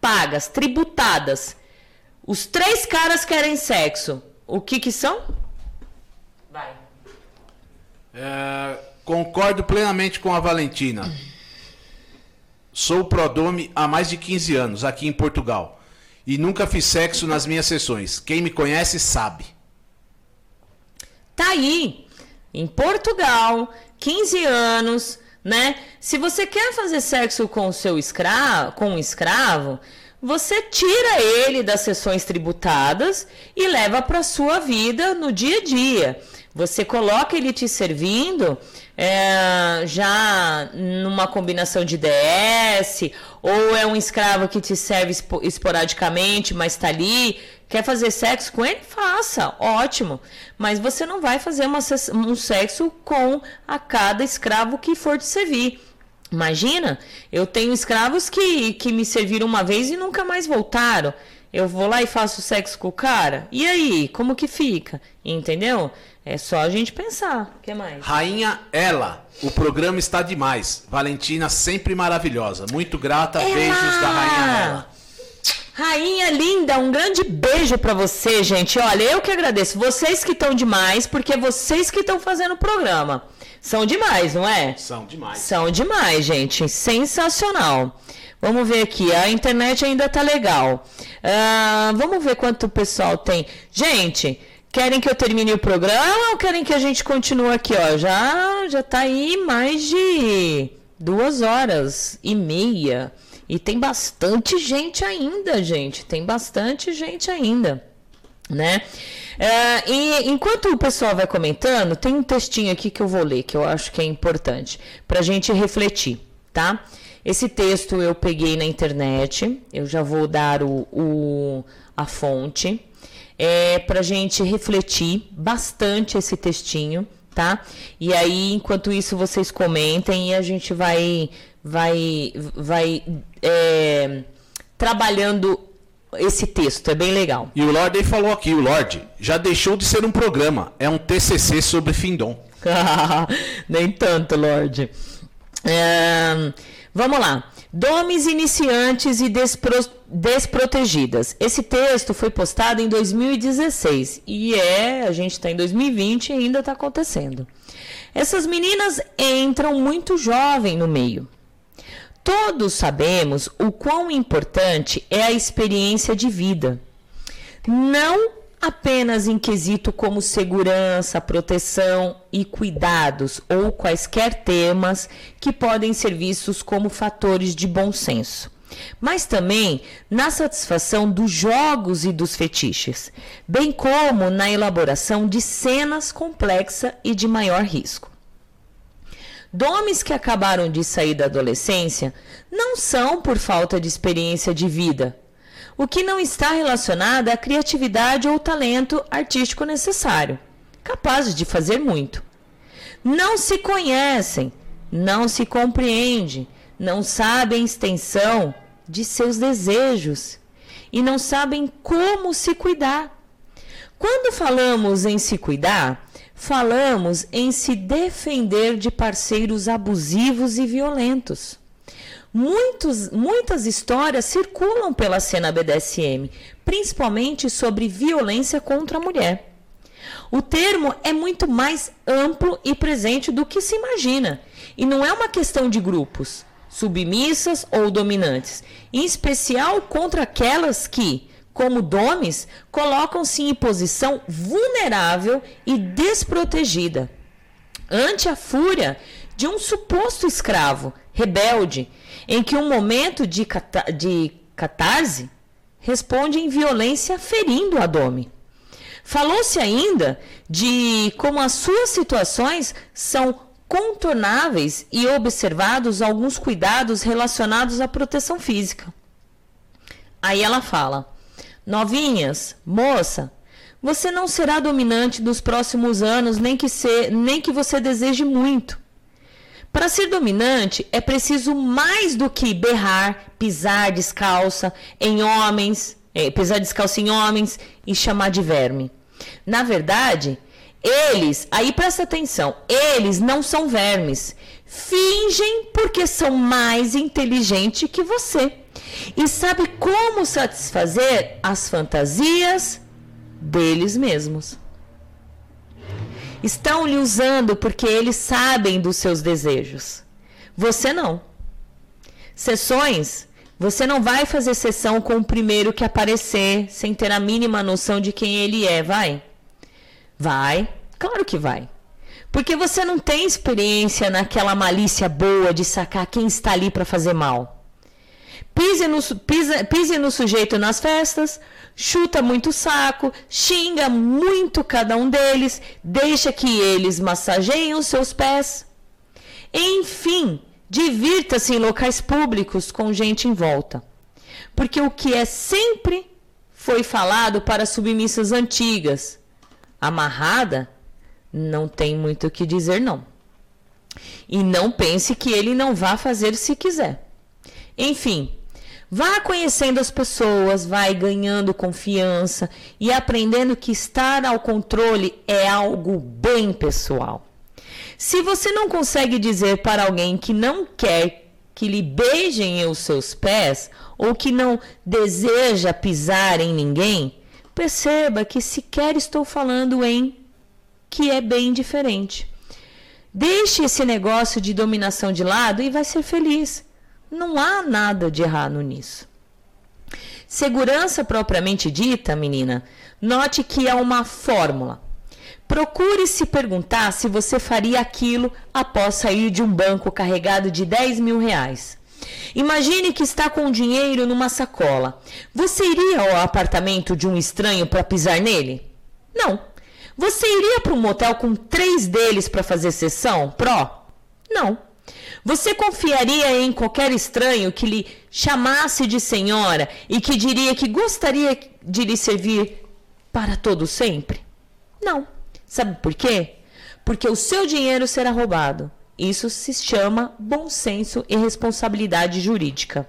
pagas, tributadas, os três caras querem sexo. O que que são? Vai. É, concordo plenamente com a Valentina. Sou prodome há mais de 15 anos aqui em Portugal e nunca fiz sexo nas minhas sessões. Quem me conhece sabe. Tá aí, em Portugal, 15 anos, né? Se você quer fazer sexo com o seu escravo, com um escravo, você tira ele das sessões tributadas e leva para sua vida no dia a dia. Você coloca ele te servindo é, já numa combinação de DS, ou é um escravo que te serve esporadicamente, mas está ali. Quer fazer sexo com ele? Faça, ótimo. Mas você não vai fazer uma, um sexo com a cada escravo que for te servir. Imagina, eu tenho escravos que, que me serviram uma vez e nunca mais voltaram. Eu vou lá e faço sexo com o cara. E aí, como que fica? Entendeu? É só a gente pensar. O que mais? Rainha Ela, o programa está demais. Valentina sempre maravilhosa. Muito grata. Ela! Beijos da Rainha Ela. Rainha linda, um grande beijo para você, gente. Olha, eu que agradeço. Vocês que estão demais, porque é vocês que estão fazendo o programa. São demais, não é? São demais. São demais, gente. Sensacional. Vamos ver aqui. A internet ainda tá legal. Uh, vamos ver quanto o pessoal tem. Gente, querem que eu termine o programa ou querem que a gente continue aqui? Ó, já, já tá aí mais de duas horas e meia. E tem bastante gente ainda, gente. Tem bastante gente ainda, né? É, e enquanto o pessoal vai comentando, tem um textinho aqui que eu vou ler, que eu acho que é importante, para a gente refletir, tá? Esse texto eu peguei na internet, eu já vou dar o, o a fonte, é, para a gente refletir bastante esse textinho, tá? E aí, enquanto isso, vocês comentem e a gente vai, vai, vai é, trabalhando esse texto, é bem legal. E o Lorde falou aqui, o Lorde já deixou de ser um programa, é um TCC sobre Findom. Nem tanto, Lorde. É, vamos lá. Domes iniciantes e despro, desprotegidas. Esse texto foi postado em 2016 e é, a gente está em 2020 e ainda está acontecendo. Essas meninas entram muito jovem no meio. Todos sabemos o quão importante é a experiência de vida. Não apenas em quesito como segurança, proteção e cuidados ou quaisquer temas que podem ser vistos como fatores de bom senso, mas também na satisfação dos jogos e dos fetiches, bem como na elaboração de cenas complexas e de maior risco. Domes que acabaram de sair da adolescência não são por falta de experiência de vida, o que não está relacionado à criatividade ou talento artístico necessário, capazes de fazer muito. Não se conhecem, não se compreendem, não sabem extensão de seus desejos e não sabem como se cuidar. Quando falamos em se cuidar, falamos em se defender de parceiros abusivos e violentos. Muitos, muitas histórias circulam pela cena BDSM, principalmente sobre violência contra a mulher. O termo é muito mais amplo e presente do que se imagina, e não é uma questão de grupos, submissas ou dominantes, em especial contra aquelas que, como domes, colocam-se em posição vulnerável e desprotegida ante a fúria de um suposto escravo rebelde, em que um momento de, cata de catarse responde em violência ferindo a dome. Falou-se ainda de como as suas situações são contornáveis e observados alguns cuidados relacionados à proteção física. Aí ela fala: Novinhas, moça, você não será dominante nos próximos anos, nem que, ser, nem que você deseje muito. Para ser dominante, é preciso mais do que berrar, pisar descalça em homens, é, pisar descalço em homens e chamar de verme. Na verdade, eles, aí presta atenção, eles não são vermes. Fingem porque são mais inteligentes que você. E sabe como satisfazer as fantasias deles mesmos. Estão lhe usando porque eles sabem dos seus desejos. Você não. Sessões, você não vai fazer sessão com o primeiro que aparecer sem ter a mínima noção de quem ele é, vai? Vai, claro que vai. Porque você não tem experiência naquela malícia boa de sacar quem está ali para fazer mal. Pise no, no sujeito nas festas, chuta muito saco, xinga muito cada um deles, deixa que eles massageiem os seus pés. Enfim, divirta-se em locais públicos com gente em volta. Porque o que é sempre foi falado para submissas antigas, amarrada, não tem muito o que dizer, não. E não pense que ele não vá fazer se quiser. Enfim, Vá conhecendo as pessoas, vai ganhando confiança e aprendendo que estar ao controle é algo bem pessoal. Se você não consegue dizer para alguém que não quer que lhe beijem os seus pés ou que não deseja pisar em ninguém, perceba que sequer estou falando em que é bem diferente. Deixe esse negócio de dominação de lado e vai ser feliz. Não há nada de errado nisso. Segurança propriamente dita, menina, note que é uma fórmula. Procure se perguntar se você faria aquilo após sair de um banco carregado de 10 mil reais. Imagine que está com dinheiro numa sacola. Você iria ao apartamento de um estranho para pisar nele? Não. Você iria para um motel com três deles para fazer sessão? Pró? Não. Você confiaria em qualquer estranho que lhe chamasse de senhora e que diria que gostaria de lhe servir para todo sempre? Não. Sabe por quê? Porque o seu dinheiro será roubado. Isso se chama bom senso e responsabilidade jurídica.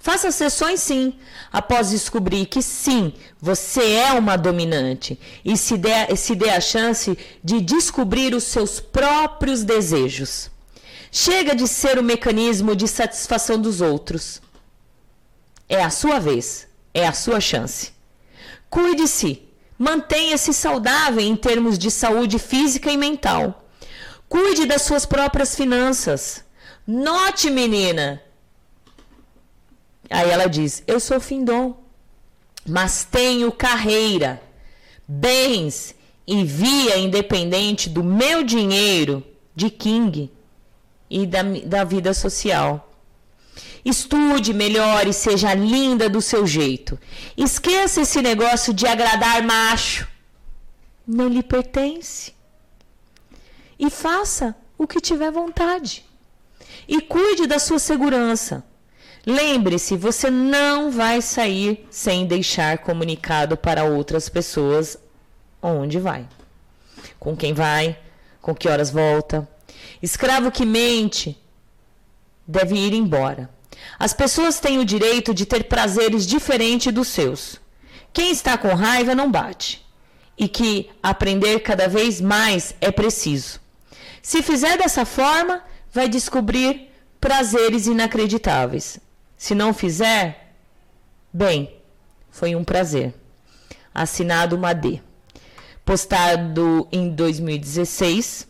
Faça sessões sim, após descobrir que sim, você é uma dominante e se dê, se dê a chance de descobrir os seus próprios desejos. Chega de ser o mecanismo de satisfação dos outros. É a sua vez, é a sua chance. Cuide-se, mantenha-se saudável em termos de saúde física e mental. Cuide das suas próprias finanças. Note, menina. Aí ela diz: Eu sou findom, mas tenho carreira, bens e via independente do meu dinheiro de King e da, da vida social. Estude, melhore, seja linda do seu jeito. Esqueça esse negócio de agradar macho. Não lhe pertence. E faça o que tiver vontade. E cuide da sua segurança. Lembre-se, você não vai sair sem deixar comunicado para outras pessoas onde vai. Com quem vai, com que horas volta, Escravo que mente deve ir embora. As pessoas têm o direito de ter prazeres diferentes dos seus. Quem está com raiva não bate. E que aprender cada vez mais é preciso. Se fizer dessa forma, vai descobrir prazeres inacreditáveis. Se não fizer, bem, foi um prazer. Assinado Madê. Postado em 2016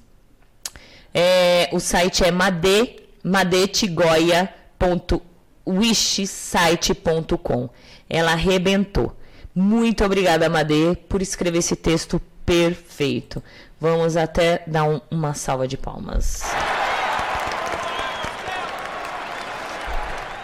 é, o site é made, madetigoia.wordpress.com wishsite.com. Ela arrebentou. Muito obrigada, Madê, por escrever esse texto perfeito. Vamos até dar um, uma salva de palmas.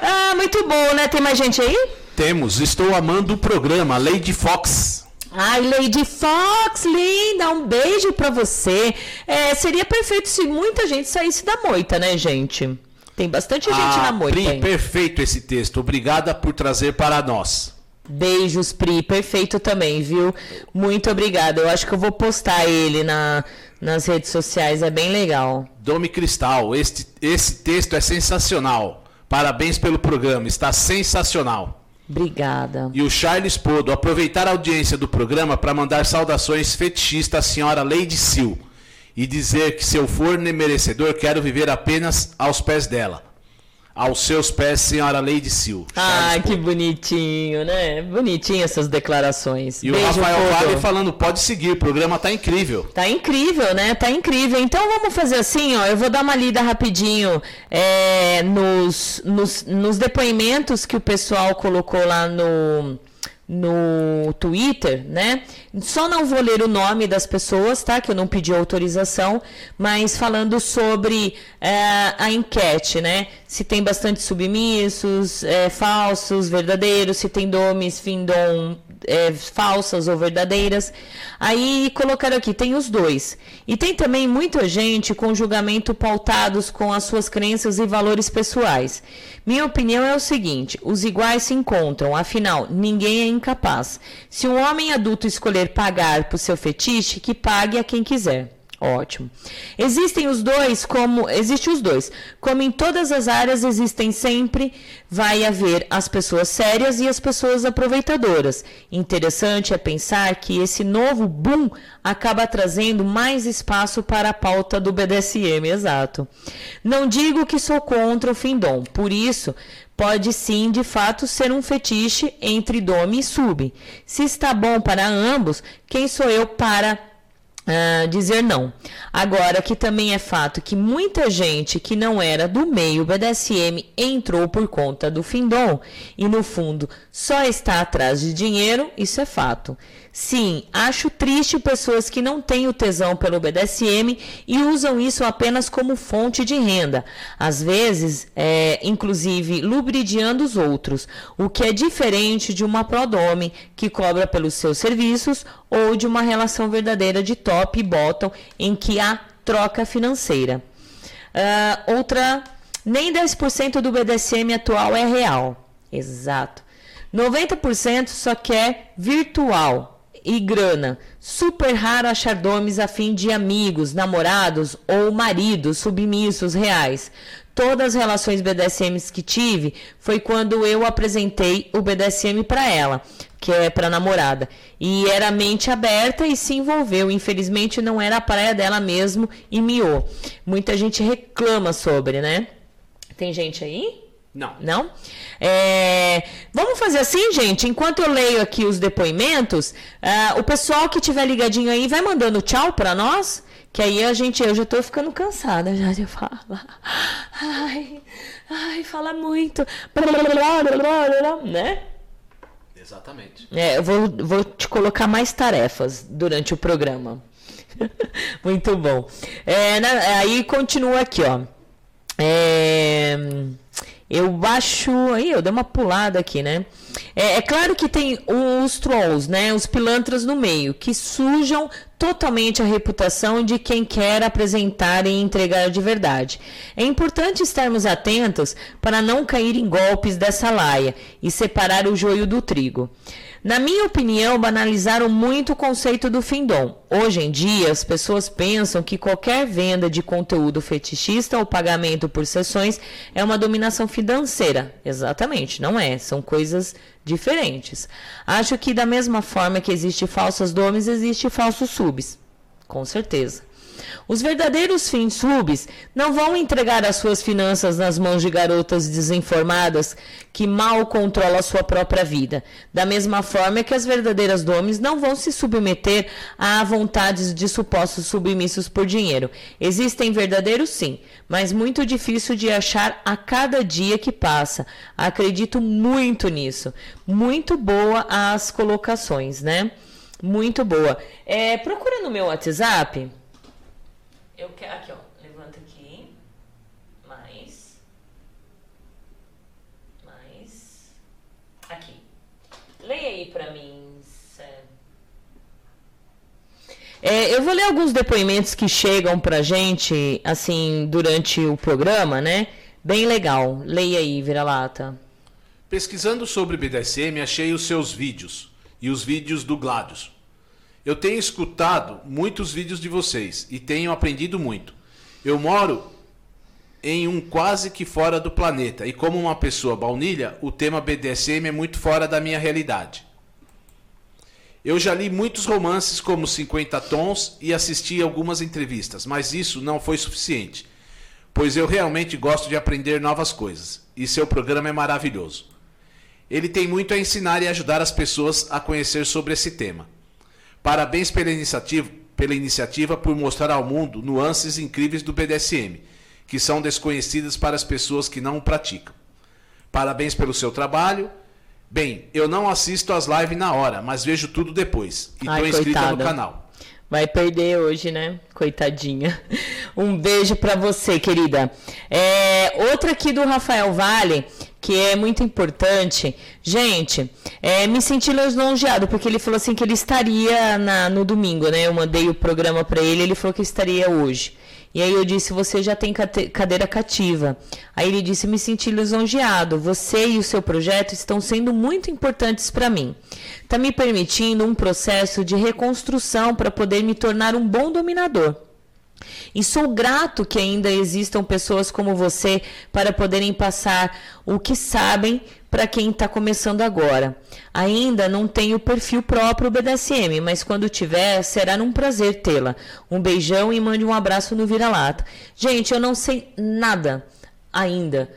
Ah, muito bom, né? Tem mais gente aí? Temos, estou amando o programa Lady Fox. Ai, Lady Fox, linda, um beijo pra você. É, seria perfeito se muita gente saísse da moita, né, gente? Tem bastante gente ah, na moita. Pri, perfeito esse texto. Obrigada por trazer para nós. Beijos, Pri, perfeito também, viu? Muito obrigada. Eu acho que eu vou postar ele na, nas redes sociais, é bem legal. Domi Cristal, este, esse texto é sensacional. Parabéns pelo programa, está sensacional. Obrigada. E o Charles Podo, aproveitar a audiência do programa para mandar saudações fetichistas à senhora Lady Sil e dizer que se eu for merecedor, quero viver apenas aos pés dela. Aos seus pés, senhora Lady Sil. Ai, que bonitinho, né? Bonitinho essas declarações. E o Beijo, Rafael Podo. Vale falando, pode seguir, o programa tá incrível. Tá incrível, né? Tá incrível. Então vamos fazer assim, ó. Eu vou dar uma lida rapidinho é, nos, nos, nos depoimentos que o pessoal colocou lá no, no Twitter, né? Só não vou ler o nome das pessoas, tá? Que eu não pedi autorização, mas falando sobre é, a enquete, né? Se tem bastante submissos, é, falsos, verdadeiros, se tem domes, findom, é, falsas ou verdadeiras. Aí colocaram aqui, tem os dois. E tem também muita gente com julgamento pautados com as suas crenças e valores pessoais. Minha opinião é o seguinte: os iguais se encontram, afinal, ninguém é incapaz. Se um homem adulto escolher pagar por seu fetiche, que pague a quem quiser. Ótimo. Existem os dois como existe os dois. Como em todas as áreas existem sempre vai haver as pessoas sérias e as pessoas aproveitadoras. Interessante é pensar que esse novo boom acaba trazendo mais espaço para a pauta do BDSM, exato. Não digo que sou contra o findom, por isso pode sim, de fato, ser um fetiche entre dome e sub. Se está bom para ambos, quem sou eu para ah, dizer não. Agora, que também é fato que muita gente que não era do meio BDSM entrou por conta do Findom e, no fundo, só está atrás de dinheiro, isso é fato. Sim, acho triste pessoas que não têm o tesão pelo BDSM e usam isso apenas como fonte de renda. Às vezes, é, inclusive, lubridiando os outros, o que é diferente de uma prodome que cobra pelos seus serviços ou de uma relação verdadeira de top e bottom em que há troca financeira. Ah, outra, nem 10% do BDSM atual é real. Exato. 90% só quer virtual e grana. Super raro achar domes a fim de amigos, namorados ou maridos submissos reais. Todas as relações BDSMs que tive foi quando eu apresentei o BDSM para ela, que é para namorada. E era mente aberta e se envolveu. Infelizmente não era a praia dela mesmo e miou. Muita gente reclama sobre, né? Tem gente aí? Não. Não? É, vamos fazer assim, gente. Enquanto eu leio aqui os depoimentos, ah, o pessoal que tiver ligadinho aí vai mandando tchau para nós. Que aí a gente, eu já tô ficando cansada já de falar. Ai, ai, fala muito. Né? Exatamente. É, eu vou, vou te colocar mais tarefas durante o programa. Muito bom. É, na- aí continua aqui, ó. É, eu acho. Aí, eu dei uma pulada aqui, né? É, é claro que tem os trolls, né? Os pilantras no meio, que sujam totalmente a reputação de quem quer apresentar e entregar de verdade. É importante estarmos atentos para não cair em golpes dessa laia e separar o joio do trigo. Na minha opinião, banalizaram muito o conceito do findom. Hoje em dia, as pessoas pensam que qualquer venda de conteúdo fetichista ou pagamento por sessões é uma dominação financeira. Exatamente, não é. São coisas diferentes. Acho que da mesma forma que existe falsas domes, existe falsos subs. Com certeza. Os verdadeiros subs não vão entregar as suas finanças nas mãos de garotas desinformadas que mal controlam a sua própria vida. Da mesma forma que as verdadeiras domes não vão se submeter a vontades de supostos submissos por dinheiro. Existem verdadeiros sim, mas muito difícil de achar a cada dia que passa. Acredito muito nisso. Muito boa as colocações, né? Muito boa. É, procura no meu WhatsApp. Eu quero aqui, ó. Levanta aqui. Mais. Mais. Aqui. Leia aí pra mim. É, eu vou ler alguns depoimentos que chegam pra gente, assim, durante o programa, né? Bem legal. Leia aí, vira-lata. Pesquisando sobre BDSM, achei os seus vídeos e os vídeos do Gladius. Eu tenho escutado muitos vídeos de vocês e tenho aprendido muito. Eu moro em um quase que fora do planeta e como uma pessoa baunilha, o tema BDSM é muito fora da minha realidade. Eu já li muitos romances como 50 Tons e assisti algumas entrevistas, mas isso não foi suficiente, pois eu realmente gosto de aprender novas coisas e seu programa é maravilhoso. Ele tem muito a ensinar e ajudar as pessoas a conhecer sobre esse tema. Parabéns pela iniciativa, pela iniciativa por mostrar ao mundo nuances incríveis do BDSM, que são desconhecidas para as pessoas que não o praticam. Parabéns pelo seu trabalho. Bem, eu não assisto as lives na hora, mas vejo tudo depois. E estou inscrita no coitada. canal. Vai perder hoje, né? Coitadinha. Um beijo pra você, querida. É, outra aqui do Rafael Vale, que é muito importante. Gente, é, me senti lisonjeado, porque ele falou assim que ele estaria na- no domingo, né? Eu mandei o programa pra ele, ele falou que estaria hoje. E aí eu disse, você já tem cadeira cativa. Aí ele disse, me senti lisonjeado. Você e o seu projeto estão sendo muito importantes para mim. Está me permitindo um processo de reconstrução para poder me tornar um bom dominador. E sou grato que ainda existam pessoas como você para poderem passar o que sabem para quem está começando agora. Ainda não tenho perfil próprio BDSM, mas quando tiver, será um prazer tê-la. Um beijão e mande um abraço no vira-lata. Gente, eu não sei nada ainda.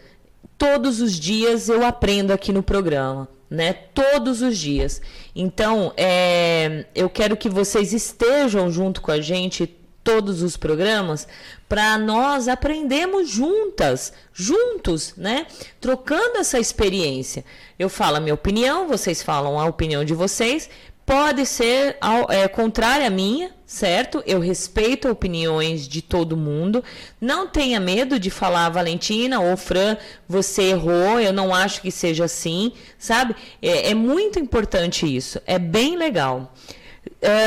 Todos os dias eu aprendo aqui no programa, né? Todos os dias. Então, é, eu quero que vocês estejam junto com a gente todos os programas para nós aprendermos juntas, juntos, né? Trocando essa experiência. Eu falo a minha opinião, vocês falam a opinião de vocês. Pode ser é, contrária à minha, certo? Eu respeito opiniões de todo mundo. Não tenha medo de falar, Valentina ou Fran, você errou, eu não acho que seja assim, sabe? É, é muito importante isso, é bem legal.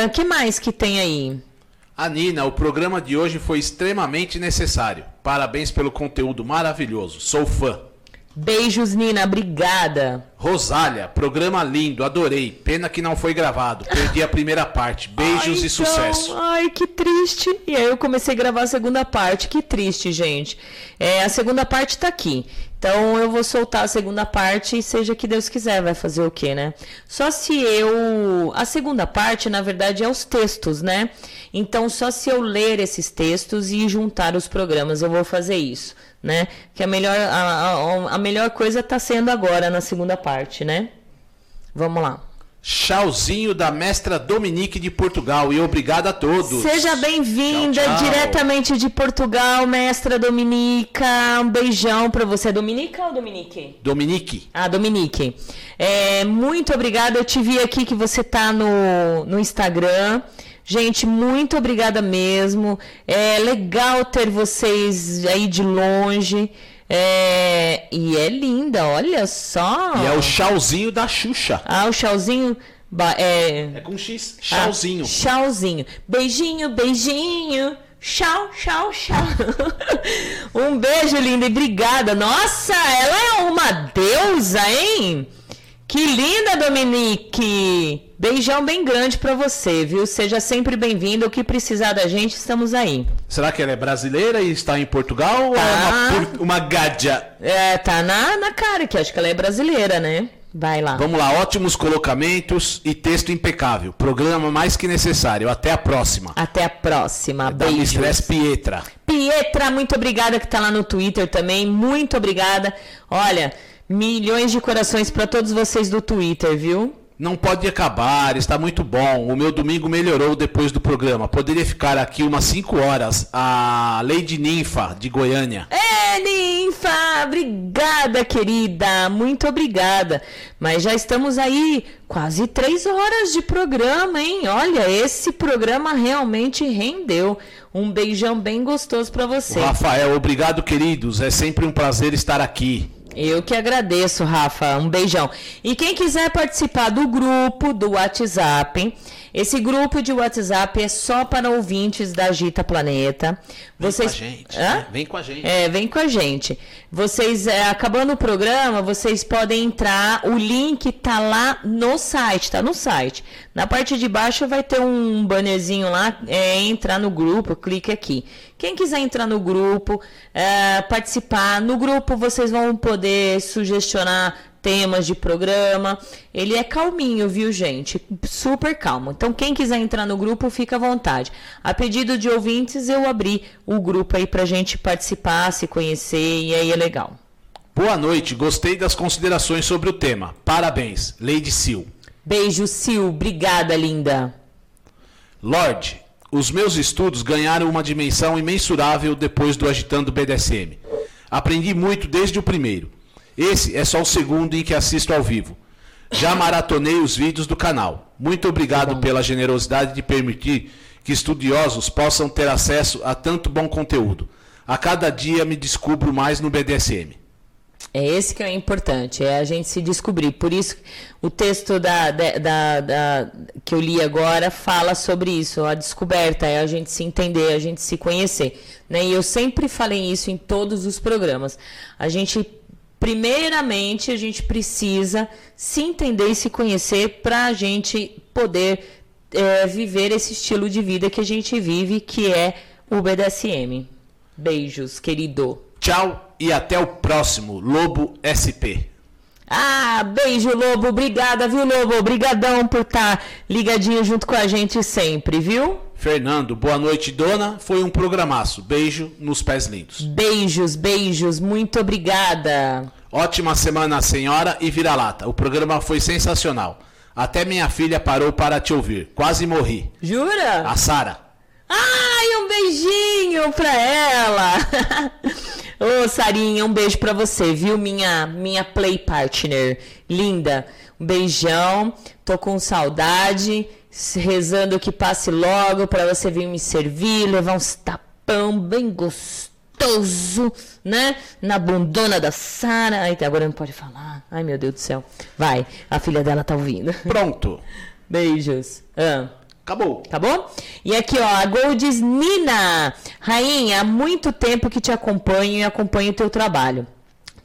O que mais que tem aí? A Nina, o programa de hoje foi extremamente necessário. Parabéns pelo conteúdo maravilhoso. Sou fã. Beijos, Nina, obrigada. Rosália, programa lindo, adorei. Pena que não foi gravado. Perdi a primeira parte. Beijos Ai, e então, sucesso. Ai, que triste. E aí eu comecei a gravar a segunda parte. Que triste, gente. É, a segunda parte tá aqui. Então eu vou soltar a segunda parte e seja que Deus quiser, vai fazer o quê, né? Só se eu. A segunda parte, na verdade, é os textos, né? Então, só se eu ler esses textos e juntar os programas, eu vou fazer isso, né? Que a melhor, a, a, a melhor coisa tá sendo agora na segunda parte, né? Vamos lá. Tchauzinho da mestra Dominique de Portugal e obrigado a todos. Seja bem-vinda diretamente de Portugal, mestra Dominica. Um beijão pra você. É Dominica ou Dominique? Dominique. Ah, Dominique. É, muito obrigada. Eu te vi aqui que você tá no, no Instagram. Gente, muito obrigada mesmo. É legal ter vocês aí de longe. É, e é linda, olha só. E é o chauzinho da Xuxa. Ah, o chauzinho. É, É com X. Chauzinho. ah, tchauzinho. Beijinho, beijinho. Tchau, tchau, tchau. um beijo, linda, e obrigada. Nossa, ela é uma deusa, hein? Que linda, Dominique. Beijão bem grande pra você, viu? Seja sempre bem-vindo. O que precisar da gente, estamos aí. Será que ela é brasileira e está em Portugal ou é Tá. uma, por- uma gadia? É, tá na, na cara que acho que ela é brasileira, né? Vai lá. Vamos lá, ótimos colocamentos e texto impecável. Programa mais que necessário. Até a próxima. Até a próxima. Da Beijos. Mistress Pietra. Pietra, muito obrigada que tá lá no Twitter também. Muito obrigada. Olha, milhões de corações para todos vocês do Twitter, viu? Não pode acabar, está muito bom. O meu domingo melhorou depois do programa. Poderia ficar aqui umas 5 horas. A Lady Ninfa, de Goiânia. É, Ninfa! Obrigada, querida! Muito obrigada. Mas já estamos aí quase três horas de programa, hein? Olha, esse programa realmente rendeu. Um beijão bem gostoso para você. Rafael, obrigado, queridos. É sempre um prazer estar aqui. Eu que agradeço, Rafa. Um beijão. E quem quiser participar do grupo do WhatsApp, esse grupo de WhatsApp é só para ouvintes da Agita Planeta. Vocês... Vem com a gente. Né? Vem com a gente. É, vem com a gente. Vocês, é, acabando o programa, vocês podem entrar. O link tá lá no site, tá no site. Na parte de baixo vai ter um bannerzinho lá, é, entrar no grupo, clique aqui. Quem quiser entrar no grupo, é, participar, no grupo vocês vão poder sugestionar temas de programa. Ele é calminho, viu, gente? Super calmo. Então, quem quiser entrar no grupo, fica à vontade. A pedido de ouvintes, eu abri o grupo aí pra gente participar, se conhecer, e aí é legal. Boa noite, gostei das considerações sobre o tema. Parabéns, Lady Sil. Beijo, Sil. Obrigada, linda. Lorde, os meus estudos ganharam uma dimensão imensurável depois do Agitando BDSM. Aprendi muito desde o primeiro. Esse é só o segundo em que assisto ao vivo. Já maratonei os vídeos do canal. Muito obrigado pela generosidade de permitir que estudiosos possam ter acesso a tanto bom conteúdo. A cada dia me descubro mais no BDSM. É esse que é importante, é a gente se descobrir. Por isso, o texto da, da- da- que eu li agora fala sobre isso, a descoberta, é a gente se entender, a gente se conhecer. Né? E eu sempre falei isso em todos os programas. A gente, primeiramente, a gente precisa se entender e se conhecer para a gente poder é, viver esse estilo de vida que a gente vive, que é o BDSM. Beijos, querido. Tchau e até o próximo Lobo SP. Ah, beijo, Lobo. Obrigada, viu, Lobo? Obrigadão por estar ligadinho junto com a gente sempre, viu? Fernando, boa noite, dona. Foi um programaço. Beijo nos pés lindos. Beijos, beijos. Muito obrigada. Ótima semana, senhora e vira-lata. O programa foi sensacional. Até minha filha parou para te ouvir. Quase morri. Jura? A Sara. Ai, um beijinho pra ela. Ô, Sarinha, um beijo pra você, viu? Minha, minha play partner. Linda. Um beijão. Tô com saudade. Rezando que passe logo pra você vir me servir, levar uns tapão bem gostoso, né? Na bundona da Sara. Ai, agora não pode falar. Ai, meu Deus do céu. Vai, a filha dela tá ouvindo. Pronto. Beijos. Ah. Acabou. Tá bom? E aqui, ó, a Goldes Nina. Rainha, há muito tempo que te acompanho e acompanho o teu trabalho.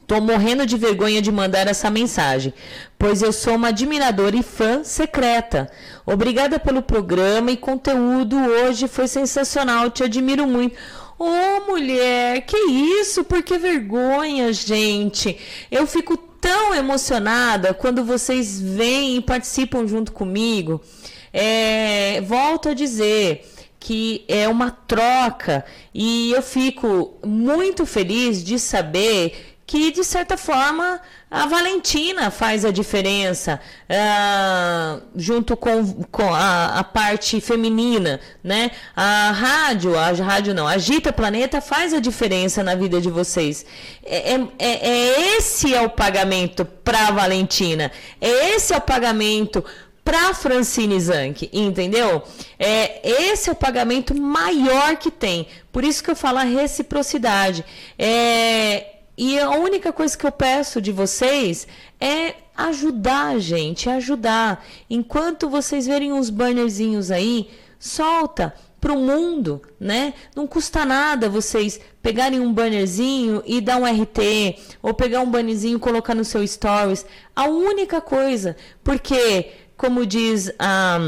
Tô morrendo de vergonha de mandar essa mensagem, pois eu sou uma admiradora e fã secreta. Obrigada pelo programa e conteúdo hoje foi sensacional, te admiro muito. Ô, mulher, que isso? Por que vergonha, gente? Eu fico tão emocionada quando vocês vêm e participam junto comigo. É, volto a dizer que é uma troca e eu fico muito feliz de saber que de certa forma a Valentina faz a diferença ah, junto com, com a, a parte feminina, né? A rádio, a rádio não, Agita Planeta faz a diferença na vida de vocês. É, é, é- é esse é o pagamento para Valentina, é esse é o pagamento para Francine Zanck, entendeu? É, esse é o pagamento maior que tem. Por isso que eu falo a reciprocidade. É, e a única coisa que eu peço de vocês é ajudar gente, ajudar. Enquanto vocês verem uns bannerzinhos aí, solta para o mundo, né? Não custa nada vocês pegarem um bannerzinho e dar um RT, ou pegar um bannerzinho e colocar no seu stories. A única coisa, porque, como diz a.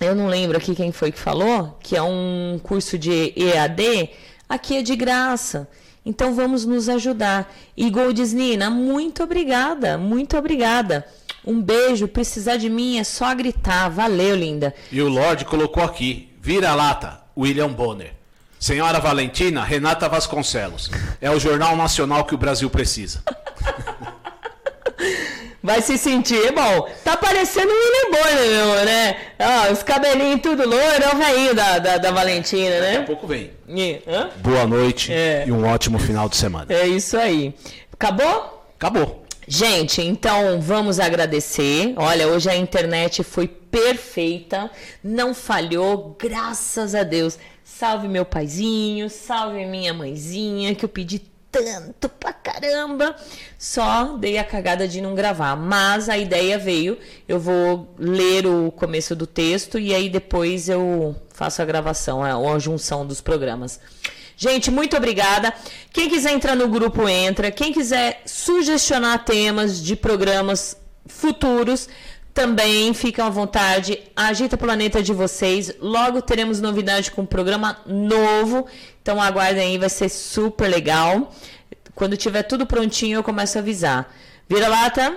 eu não lembro aqui quem foi que falou, que é um curso de EAD, aqui é de graça. Então vamos nos ajudar. E Goldes Nina, muito obrigada, muito obrigada. Um beijo, precisar de mim é só gritar. Valeu, linda. E o Lorde colocou aqui: vira-lata, William Bonner. Senhora Valentina, Renata Vasconcelos. É o jornal nacional que o Brasil precisa. Vai se sentir bom. Tá parecendo um William Bonner, meu, né? Ó, os cabelinhos tudo loiro, é o velhinho da, da, da Valentina, Daqui a né? pouco vem. E- hã? Boa noite É. e um ótimo final de semana. É isso aí. Acabou? Acabou. Gente, então vamos agradecer. Olha, hoje a internet foi perfeita, não falhou, graças a Deus. Salve meu paizinho, salve minha mãezinha, que eu pedi tanto pra caramba. Só dei a cagada de não gravar, mas a ideia veio. Eu vou ler o começo do texto e aí depois eu faço a gravação, a, a junção dos programas. Gente, muito obrigada. Quem quiser entrar no grupo, entra. Quem quiser sugestionar temas de programas futuros, também fiquem à vontade. Agita o planeta de vocês. Logo teremos novidade com um programa novo. Então aguardem aí, vai ser super legal. Quando tiver tudo prontinho, eu começo a avisar. Vira lata.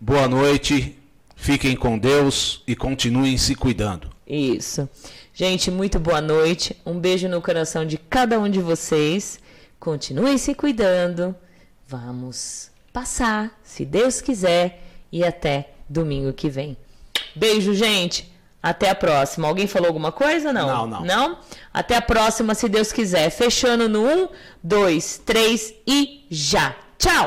Boa noite. Fiquem com Deus e continuem se cuidando. Isso. Gente, muito boa noite. Um beijo no coração de cada um de vocês. Continuem se cuidando. Vamos passar, se Deus quiser, e até domingo que vem. Beijo, gente. Até a próxima. Alguém falou alguma coisa? Não. Não, não. Não? Até a próxima, se Deus quiser. Fechando no 1, 2, 3 e já. Tchau!